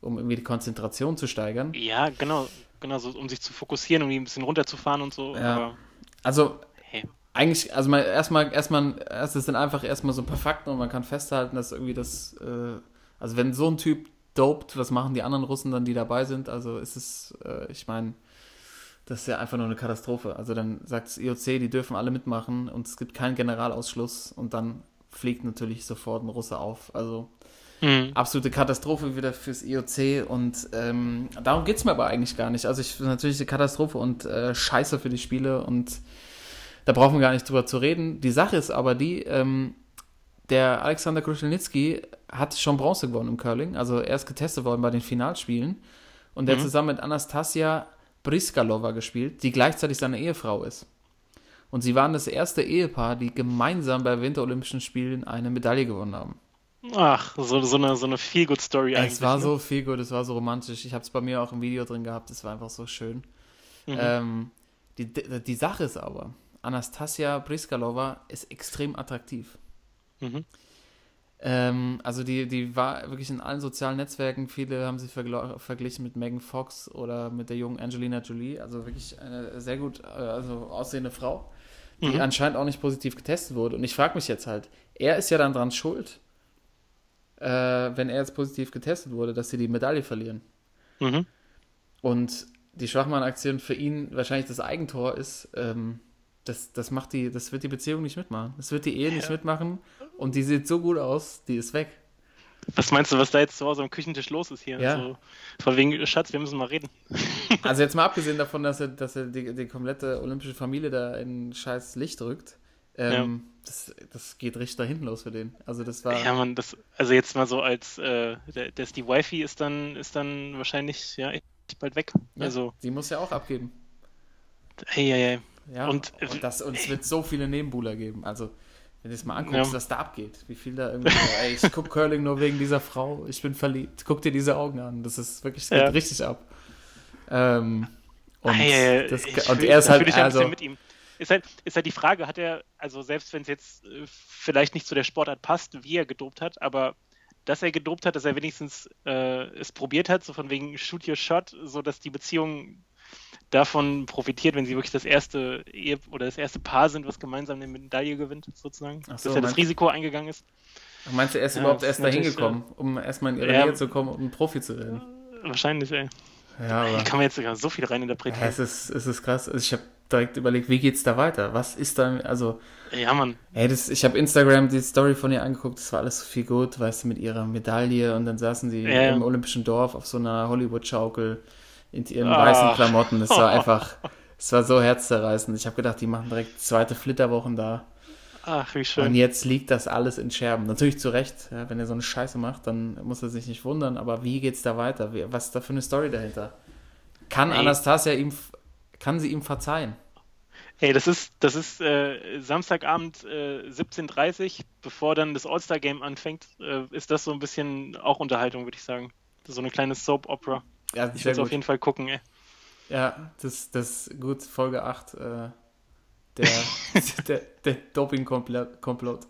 um irgendwie die Konzentration zu steigern. Ja, genau. Genau, so, um sich zu fokussieren, um die ein bisschen runterzufahren und so. Ja. Aber, Also hey. Eigentlich, also mal erstmal, erstmal, erst es sind einfach erstmal so ein paar Fakten und man kann festhalten, dass irgendwie das, äh, also wenn so ein Typ dopt, was machen die anderen Russen dann, die dabei sind? Also ist es, äh, ich meine, das ist ja einfach nur eine Katastrophe. Also dann sagt das IOC, die dürfen alle mitmachen und es gibt keinen Generalausschluss und dann fliegt natürlich sofort ein Russe auf. Also Hm. absolute Katastrophe wieder fürs IOC und ähm, darum geht es mir aber eigentlich gar nicht. Also ich natürlich eine Katastrophe und äh, scheiße für die Spiele und da brauchen wir gar nicht drüber zu reden. Die Sache ist aber die, ähm, der Alexander Kruschelnitzki hat schon Bronze gewonnen im Curling, also er ist getestet worden bei den Finalspielen und der hat zusammen mit Anastasia Briskalova gespielt, die gleichzeitig seine Ehefrau ist. Und sie waren das erste Ehepaar, die gemeinsam bei Winterolympischen Spielen eine Medaille gewonnen haben. Ach, so, so eine, so eine Feel-Good-Story eigentlich. Es war ne? so viel gut, es war so romantisch. Ich habe es bei mir auch im Video drin gehabt, es war einfach so schön. Ähm, die, die, die Sache ist aber, Anastasia Briskalova ist extrem attraktiv. Mhm. Ähm, also die, die war wirklich in allen sozialen Netzwerken, viele haben sie vergl- verglichen mit Megan Fox oder mit der jungen Angelina Jolie, also wirklich eine sehr gut äh, also aussehende Frau, die Mhm. anscheinend auch nicht positiv getestet wurde. Und ich frage mich jetzt halt, er ist ja dann dran schuld, äh, wenn er jetzt positiv getestet wurde, dass sie die Medaille verlieren. Mhm. Und die Schwachmann-Aktion für ihn wahrscheinlich das Eigentor ist, ähm, das, das macht die, das wird die Beziehung nicht mitmachen. Das wird die Ehe nicht mitmachen und die sieht so gut aus, die ist weg. Was meinst du, was da jetzt zu Hause am Küchentisch los ist hier? Ja. So, von wegen, Schatz, wir müssen mal reden. Also jetzt mal abgesehen davon, dass er, dass er die, die komplette olympische Familie da in scheiß Licht rückt, ähm, das, das geht richtig da hinten los für den. Also das war, Ja, man, das, also jetzt mal so als, äh, der, das, die Wifi ist dann, ist dann wahrscheinlich, ja, echt bald weg. ja, Also, die muss ja auch abgeben. hey, hey, hey. Ja, Und- und, das, und es wird so viele Nebenbuhler geben. Also, wenn du es mal anguckst, Ja. was da abgeht, wie viel da irgendwie, so, ey, ich guck Curling nur wegen dieser Frau, ich bin verliebt, guck dir diese Augen an, das ist wirklich, das Ja. geht richtig ab. Ähm, und, Hey, das, und fühl- er ist halt, also, mit ihm. Ist halt, ist halt die Frage, hat er, also selbst wenn es jetzt äh, vielleicht nicht zu der Sportart passt, wie er gedopt hat, aber dass er gedopt hat, dass er wenigstens äh, es probiert hat, so von wegen Shoot Your Shot, so dass die Beziehung davon profitiert, wenn sie wirklich das erste Ehe oder das erste Paar sind, was gemeinsam eine Medaille gewinnt, sozusagen. So, dass er das Risiko eingegangen ist. meinst du, er ist Ja, überhaupt erst ist dahin natürlich, gekommen, um erstmal in ihre Ja. Nähe zu kommen, um Profi zu werden? Wahrscheinlich, ey. Ja, aber. Hier kann man jetzt sogar so viel Ja, reininterpretieren. es ist, es ist krass. Also ich habe direkt überlegt, wie geht's da weiter? Was ist da, also, Ja, Mann. Ey, das, ich habe Instagram die Story von ihr angeguckt, das war alles so viel gut, weißt du, mit ihrer Medaille und dann saßen sie Ja. im Olympischen Dorf auf so einer Hollywood-Schaukel in ihren Ah. weißen Klamotten. Das war einfach, es war so herzzerreißend. Ich habe gedacht, die machen direkt zweite Flitterwochen da. Ach, wie Und schön. jetzt liegt das alles in Scherben. Natürlich zu Recht, ja, wenn er so eine Scheiße macht, dann muss er sich nicht wundern, aber wie geht's da weiter? Was ist da für eine Story dahinter? Kann Ey. Anastasia ihm, kann sie ihm verzeihen? Hey, das ist, das ist äh, Samstagabend äh, 17.30 bevor dann das All-Star-Game anfängt, äh, ist das so ein bisschen auch Unterhaltung, würde ich sagen. So eine kleine Soap-Opera. Ja, Ich es auf jeden Fall gucken, ey. Ja, das, das ist gut, Folge 8, äh, der, der, der Doping-Komplott.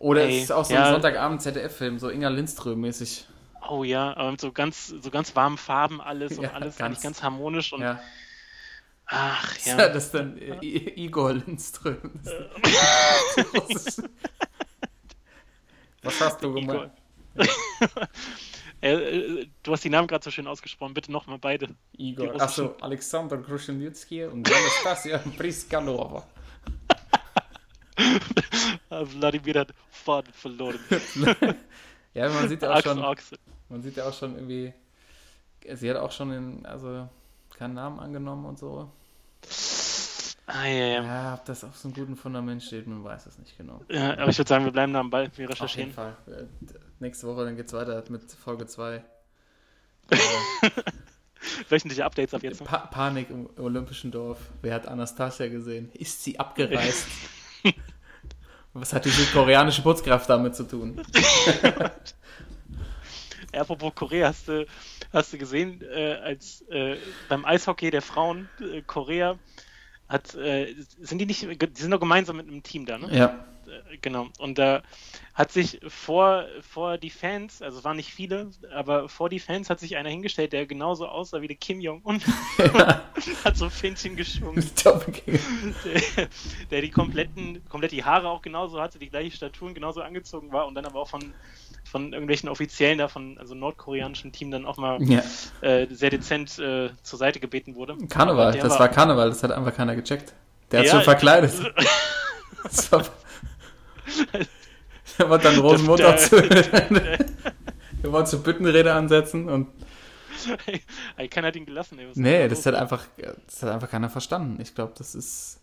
Oder Ey, es ist auch so ja. ein Sonntagabend ZDF-Film, so Inga Lindström-mäßig. Oh ja, aber mit so ganz, so ganz warmen Farben alles und Ja, alles ganz- eigentlich ganz harmonisch und Ja. ach ja. ja. Das ist dann äh, Igor Lindström. Was hast du gemacht? Äh, äh, du hast die Namen gerade so schön ausgesprochen. Bitte nochmal beide. Igor. Achso, Alexander Grushenitsky und Anastasia Priskalova. Ah, Wladimir hat Faden verloren. Ja, man sieht ja auch schon, man sieht ja auch schon irgendwie, sie hat auch schon in, also keinen Namen angenommen und so. Ah, ja, ja. Ja, ob das auf so einem guten Fundament steht, man weiß es nicht genau. ja. Aber ich würde sagen, wir bleiben da am Ball. Wir Auf jeden recherchieren. Fall. Äh, Nächste Woche, dann geht's weiter mit Folge 2. Wöchentliche Updates ab jetzt. Pa Panik im Olympischen Dorf. Wer hat Anastasia gesehen? Ist sie abgereist? Was hat die südkoreanische Putzkraft damit zu tun? Ja, Apropos Korea, hast du, hast du gesehen, äh, als äh, beim Eishockey der Frauen, äh, Korea hat, äh, sind die nicht, die sind doch gemeinsam mit einem Team da, ne? Ja. Äh, Genau. Und da hat sich vor, vor die Fans, also es waren nicht viele, aber vor die Fans hat sich einer hingestellt, der genauso aussah wie der Kim Jong-un. hat so Fähnchen geschwungen. Der, der die kompletten, komplett die Haare auch genauso hatte, die gleiche Staturen genauso angezogen war und dann aber auch von, von irgendwelchen Offiziellen da, von also nordkoreanischen Team dann auch mal Ja. äh, sehr dezent äh, zur Seite gebeten wurde. Karneval, das war Karneval, das hat einfach keiner gecheckt. Der hat Ja, schon verkleidet. Das war, der wollte dann Rosenmutter Der- zu. Der wollte zur Büttenrede ansetzen und. Keiner hat ihn gelassen. Ey, Nee, das da hat los? einfach, das hat einfach keiner verstanden. Ich glaube, das ist.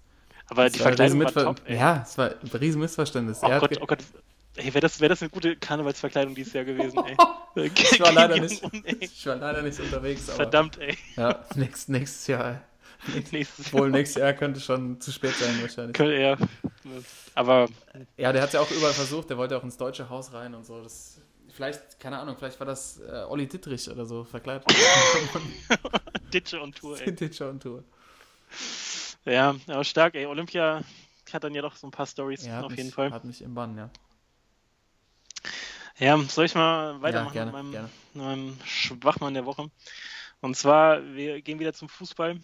Aber das die war Verkleidung war Riesenmissver- top, ey. Ja, es war ein riesen Missverständnis. Oh Gott, oh Gott. Ey, wäre das, wär das eine gute Karnevalsverkleidung dieses Jahr gewesen, ey. Ich war leider nicht, ich war leider nicht unterwegs, aber Verdammt, ey. ja, nächst, nächstes Jahr. Nächstes Wohl nächstes Jahr könnte schon zu spät sein wahrscheinlich. Könnte er. Aber Ja, der hat es ja auch überall versucht, der wollte auch ins deutsche Haus rein und so. Das, vielleicht, keine Ahnung, vielleicht war das äh, Olli Dittrich oder so verkleidet. Ditsche und Tour, ey. Dittrich on Tour. Ja, aber stark, ey. Olympia hat dann ja doch so ein paar Stories Ja, auf mich, jeden Fall. Hat mich im Bann, ja. Ja, soll ich mal Ja, weitermachen gerne, mit, meinem, gerne. mit meinem Schwachmann der Woche? Und zwar, wir gehen wieder zum Fußball,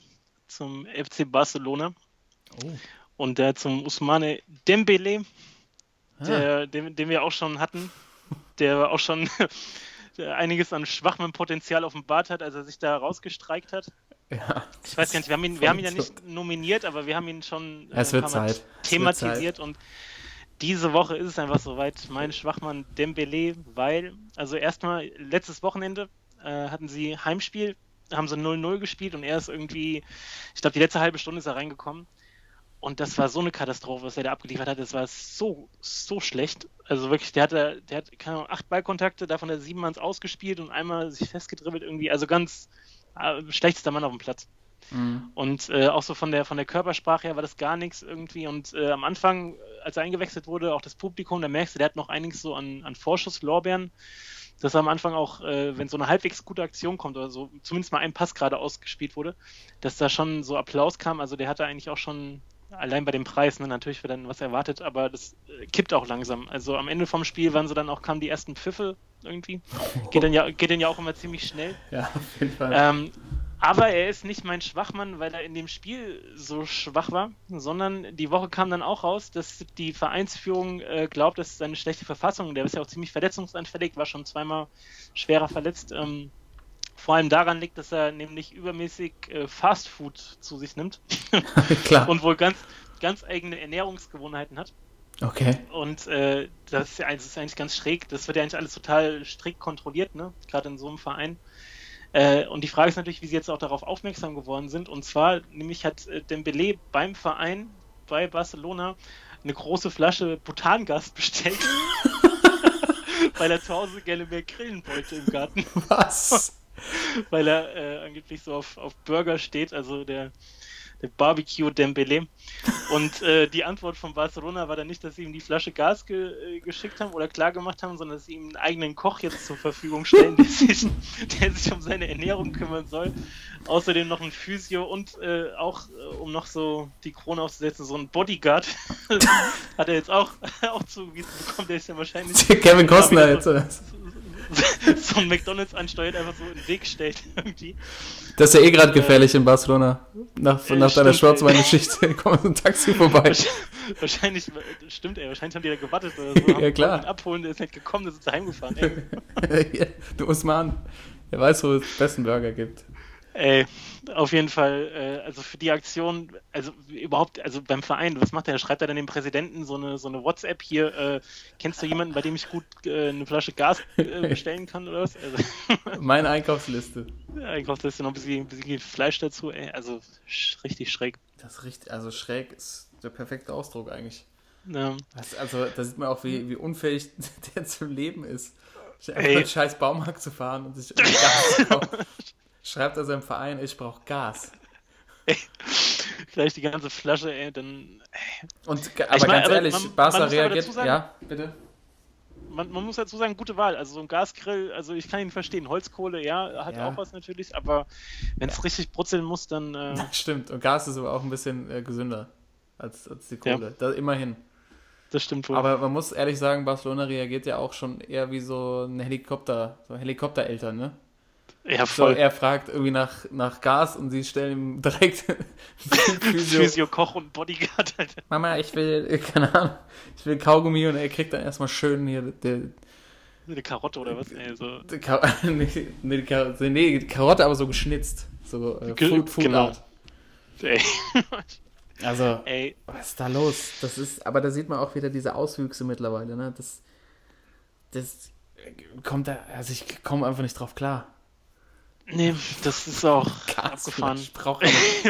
zum FC Barcelona Oh. und der zum Usmane Dembele, Ah, der, den, den wir auch schon hatten, der auch schon der einiges an Schwachmann-Potenzial offenbart hat, als er sich da rausgestreikt hat. ja. Ich weiß gar nicht, wir haben ihn, wir haben ihn ja nicht nominiert, aber wir haben ihn schon äh, thematisiert und diese Woche ist es einfach soweit. Mein Schwachmann Dembele, weil, also erstmal letztes Wochenende äh, hatten sie Heimspiel, haben sie 0-0 gespielt und er ist irgendwie, ich glaube, die letzte halbe Stunde ist er reingekommen. Und das war so eine Katastrophe, was er da abgeliefert hat. Das war so, so schlecht. Also wirklich, der hatte, der hat keine Ahnung, acht Ballkontakte, davon hat er sieben Manns ausgespielt und einmal sich festgedribbelt irgendwie. Also ganz äh, schlechtester Mann auf dem Platz. Mhm. Und äh, auch so von der, von der Körpersprache her war das gar nichts irgendwie. Und äh, am Anfang, als er eingewechselt wurde, auch das Publikum, da merkst du, der hat noch einiges so an, an Vorschusslorbeeren. Dass er am Anfang auch, äh, wenn so eine halbwegs gute Aktion kommt oder so, zumindest mal ein Pass gerade ausgespielt wurde, dass da schon so Applaus kam. Also der hatte eigentlich auch schon, allein bei dem Preis, ne, natürlich wird dann was erwartet, aber das äh, kippt auch langsam. Also am Ende vom Spiel waren so dann auch, kamen die ersten Pfiffe irgendwie. Geht dann ja, geht dann ja auch immer ziemlich schnell. Ja, auf jeden Fall. Ähm, aber er ist nicht mein Schwachmann, weil er in dem Spiel so schwach war, sondern die Woche kam dann auch raus, dass die Vereinsführung äh, glaubt, dass seine schlechte Verfassung, der ist ja auch ziemlich verletzungsanfällig, war schon zweimal schwerer verletzt, ähm, vor allem daran liegt, dass er nämlich übermäßig äh, Fastfood zu sich nimmt Klar. und wohl ganz, ganz eigene Ernährungsgewohnheiten hat. okay. Und äh, das, ist ja, das ist eigentlich ganz schräg. Das wird ja eigentlich alles total strikt kontrolliert, ne? Gerade in so einem Verein. Äh, und die Frage ist natürlich, wie sie jetzt auch darauf aufmerksam geworden sind. Und zwar, nämlich hat äh, Dembele beim Verein bei Barcelona eine große Flasche Butangas bestellt, weil er zu Hause gerne mehr grillen wollte im Garten, Was? weil er äh, angeblich so auf, auf Burger steht. Also der, der Barbecue Dembele. Und äh, die Antwort von Barcelona war dann nicht, dass sie ihm die Flasche Gas ge äh, geschickt haben oder klar gemacht haben, sondern dass sie ihm einen eigenen Koch jetzt zur Verfügung stellen, der sich, der sich um seine Ernährung kümmern soll. Außerdem noch ein Physio und äh, auch, äh, um noch so die Krone aufzusetzen, so ein Bodyguard hat er jetzt auch, auch zugewiesen bekommen. Der ist ja wahrscheinlich Kevin Costner jetzt, oder? so ein McDonalds ansteuert, einfach so in den Weg stellt irgendwie. Das ist ja eh gerade gefährlich in Barcelona. Nach, Ja, nach deiner stimmt, ey. Schwarzweingeschichte kommt ein Taxi vorbei. Wahrscheinlich, stimmt ey, wahrscheinlich haben die da gewartet oder so. Ja, klar. ihn abholen, der ist nicht gekommen, der ist heimgefahren. Ey. Ja, du Usman, der weiß, wo es den besten Burger gibt. Ey, auf jeden Fall, äh, also für die Aktion, also überhaupt, also beim Verein, was macht er? Schreibt er dann dem Präsidenten so eine, so eine WhatsApp hier, äh, kennst du jemanden, bei dem ich gut äh, eine Flasche Gas äh, bestellen kann oder was? Also, Meine Einkaufsliste. Einkaufsliste noch ein bisschen, ein bisschen Fleisch dazu, ey, also sch richtig schräg. Das richtig, also schräg ist der perfekte Ausdruck eigentlich. Ja. Das, also, da sieht man auch, wie, wie unfähig der zum Leben ist. Einfach einen scheiß Baumarkt zu fahren und sich Gas zu kaufen. Schreibt er seinem Verein, ich brauche Gas. Gleich die ganze Flasche, ey, dann. Und, ge- aber Ich mein, ganz aber ehrlich, man- man Barca muss aber reagiert. sagen- ja, bitte. Man, man muss dazu sagen, gute Wahl. Also so ein Gasgrill, also ich kann ihn verstehen. Holzkohle, ja, hat Ja. auch was natürlich, aber wenn es richtig brutzeln muss, dann. Äh, Stimmt. Und Gas ist aber auch ein bisschen äh, gesünder als, als die Kohle. Da, immerhin. das stimmt wohl. Aber man muss ehrlich sagen, Barcelona reagiert ja auch schon eher wie so ein Helikopter, so Helikoptereltern, ne? Ja, So, voll. er fragt irgendwie nach, nach Gas und sie stellen ihm direkt Physio. Physio, Koch und Bodyguard, Alter. Mama, ich will, keine Ahnung, ich will Kaugummi und er kriegt dann erstmal schön hier der, Eine Karotte oder was? Ey, so. Ka nee, nee, die Karotte, nee, Karotte aber so geschnitzt. So äh, Ge- Food, Food genau. Art. Ey. Also, ey, was ist da los? Das ist, aber da sieht man auch wieder diese Auswüchse mittlerweile, ne? Das, das kommt da, also ich komme einfach nicht drauf klar. Nee, das ist auch abgefahren. Ich brauche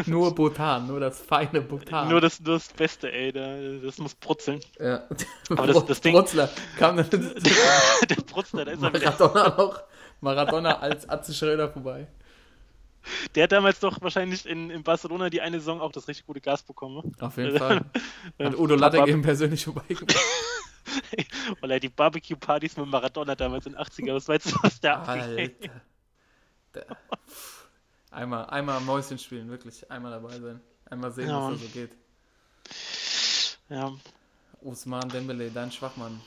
nur Butan, nur das feine Butan. Nur das, nur das Beste, ey, da, das muss brutzeln. ja. Aber das- das Ding- Brutzler kam dann Der Brutzler, da ist er. Maradona noch, Maradona als Atze Schröder vorbei. Der hat damals doch wahrscheinlich in, in Barcelona die eine Saison auch das richtig gute Gas bekommen. ne? Auf jeden Fall. Hat Udo Lattek eben persönlich vorbeigebracht. Weil er die Barbecue-Partys mit Maradona damals in den 80er, was weißt du, was der abging? Alter. Einmal, einmal Mäuschen spielen, wirklich. Einmal dabei sein. Einmal sehen, Ja, was da so geht. Ja, Usman Dembele, dein Schwachmann.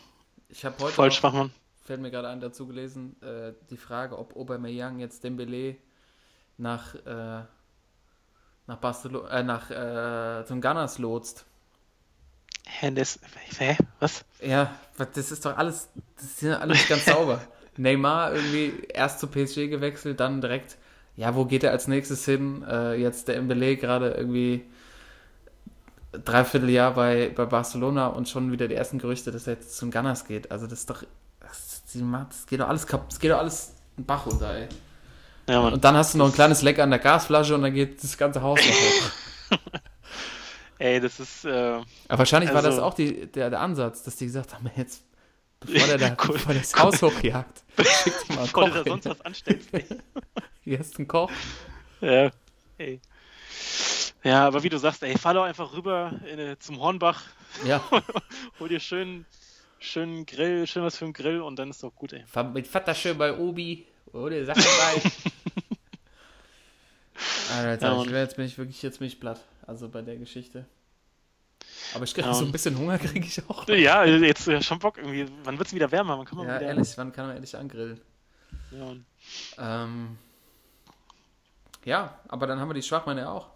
Ich habe heute voll noch, schwach, Mann. fällt mir gerade ein, dazu gelesen, äh, die Frage, ob Aubameyang jetzt Dembele nach, äh, nach Barcelona, äh, nach, äh, zum Gunners lotst. Hä, das, hä, was? Ja, das ist doch alles, das ist ja alles ganz sauber. Neymar irgendwie erst zu PSG gewechselt, dann direkt, ja, wo geht er als nächstes hin? Äh, jetzt der Mbele gerade irgendwie dreiviertel Jahr bei, bei Barcelona und schon wieder die ersten Gerüchte, dass er jetzt zum Gunners geht. Also das ist doch, das, das geht doch alles kaputt, das geht doch alles einen Bach runter, ey. Ja. Und dann hast du noch ein kleines Leck an der Gasflasche und dann geht das ganze Haus noch hoch. Ey, das ist, äh, Aber wahrscheinlich war das Also- auch die, der, der Ansatz, dass die gesagt haben, jetzt, bevor der, da, Cool. bevor der das Haus hochjagt, schickt mal einen bevor du da Koch sonst was anstellst. ey. Hier ist ein Koch. Ja, ey. Ja, aber wie du sagst, ey, fahr doch einfach rüber in, zum Hornbach, Ja, hol dir schön, schön Grill, schön was für einen Grill und dann ist doch gut, ey. fahr mit Vater schön bei Obi. Oder Sache bei. Alter, Ja, ich jetzt bin ich wirklich, jetzt bin ich platt. Also bei der Geschichte. Aber ich krieg Ja, so ein Mann. bisschen Hunger kriege ich auch. Ja, jetzt äh, schon Bock irgendwie. Wann wird's wieder wärmer? Wann kann man Ja, wieder... ehrlich, wann kann man endlich angrillen? Ja. Ähm, ja, aber dann haben wir die Schwachmänner ja auch.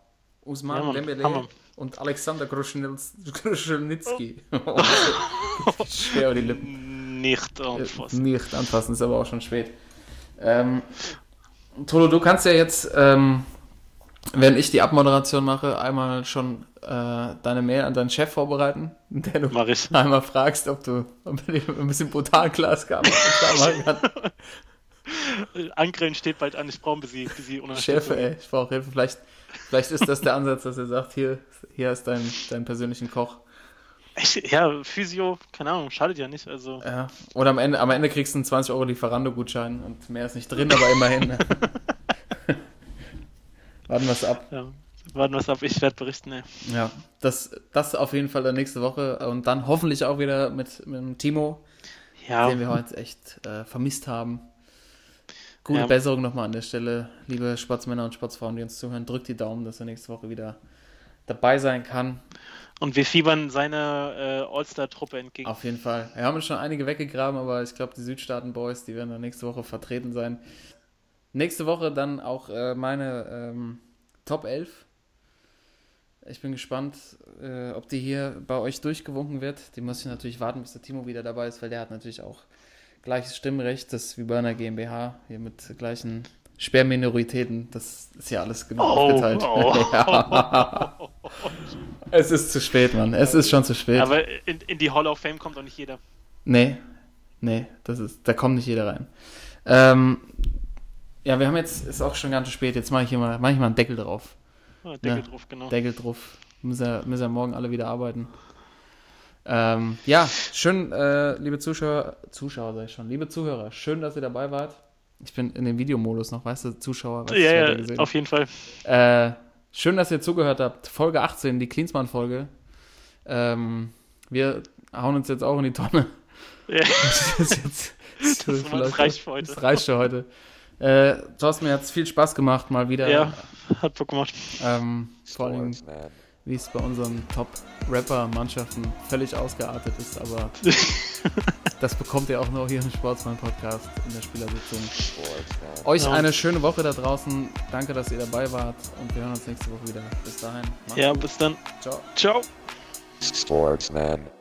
Usman Ja, Mann, Dembele und Alexander Gruschelnitzki. Schwer über die Lippen. Nicht Äh, anfassen. Nicht anfassen, ist aber auch schon spät. Ähm, Tolo, du kannst ja jetzt, ähm, während ich die Abmoderation mache, einmal schon äh, deine Mail an deinen Chef vorbereiten, in der du Mach ich. einmal fragst, ob du ein bisschen Butalglas gab, machen kann. Angrillen steht bald an. Ich brauche ein bisschen, bisschen Chef, Unterstützung. ey, ich brauche Hilfe. Vielleicht, vielleicht ist das der Ansatz, dass er sagt, hier, hier ist dein, dein persönlichen Koch. Ich, ja, Physio, keine Ahnung, schadet ja nicht. Also, Ja. Oder am Ende, am Ende kriegst du einen 20 Euro Lieferando-Gutschein und mehr ist nicht drin, aber immerhin. Warten wir es ab. ja. Warten wir es ab, ich werde berichten, ey. Ja, das, das auf jeden Fall dann nächste Woche und dann hoffentlich auch wieder mit, mit Timo, Ja, den wir heute echt äh, vermisst haben. Gute Ja. Besserung nochmal an der Stelle, liebe Sportsmänner und Sportsfrauen, die uns zuhören. Drückt die Daumen, dass er nächste Woche wieder dabei sein kann. und wir fiebern seiner äh, All-Star-Truppe entgegen. Auf jeden Fall. Wir haben schon einige weggegraben, aber ich glaube, die Südstaaten-Boys, die werden dann nächste Woche vertreten sein. Nächste Woche dann auch äh, meine ähm, Top 11. Ich bin gespannt, äh, ob die hier bei euch durchgewunken wird. Die muss ich natürlich warten, bis der Timo wieder dabei ist, weil der hat natürlich auch gleiches Stimmrecht, das wie bei einer GmbH, hier mit gleichen Sperrminoritäten. Das ist ja alles genau Oh, aufgeteilt. oh. ja. Es ist zu spät, Mann. Es ist schon zu spät. Aber in, in die Hall of Fame kommt auch nicht jeder. Nee, nee, das ist, da kommt nicht jeder rein. Ähm, ja, wir haben jetzt, ist auch schon ganz spät, jetzt mache ich mal, mach ich mal einen Deckel drauf. Oh, Deckel Ja, drauf, genau. Deckel drauf. Müssen ja, müssen ja morgen alle wieder arbeiten. Ähm, ja, schön, äh, liebe Zuschauer, Zuschauer sag ich schon, liebe Zuhörer, schön, dass ihr dabei wart. Ich bin in dem Videomodus noch, weißt du, Zuschauer, was ich ja, ja, gesehen auf jeden Fall. äh, schön, dass ihr zugehört habt. Folge 18, die Klinsmann-Folge. Ähm, wir hauen uns jetzt auch in die Tonne. Ja. Das, ist jetzt, Das, das reicht für heute. Das reicht für heute. Äh, Thorsten, mir hat es viel Spaß gemacht, mal wieder. Ja, hat Bock gemacht. Ähm, vor allem, Sportsman. wie es bei unseren Top-Rapper-Mannschaften völlig ausgeartet ist, aber das bekommt ihr auch nur hier im Sportsmann-Podcast in der Spielersitzung. Sportsman. Euch Ja. eine schöne Woche da draußen. Danke, dass ihr dabei wart und wir hören uns nächste Woche wieder. Bis dahin. Macht's Ja, gut. bis dann. Ciao. Ciao. Sportsman.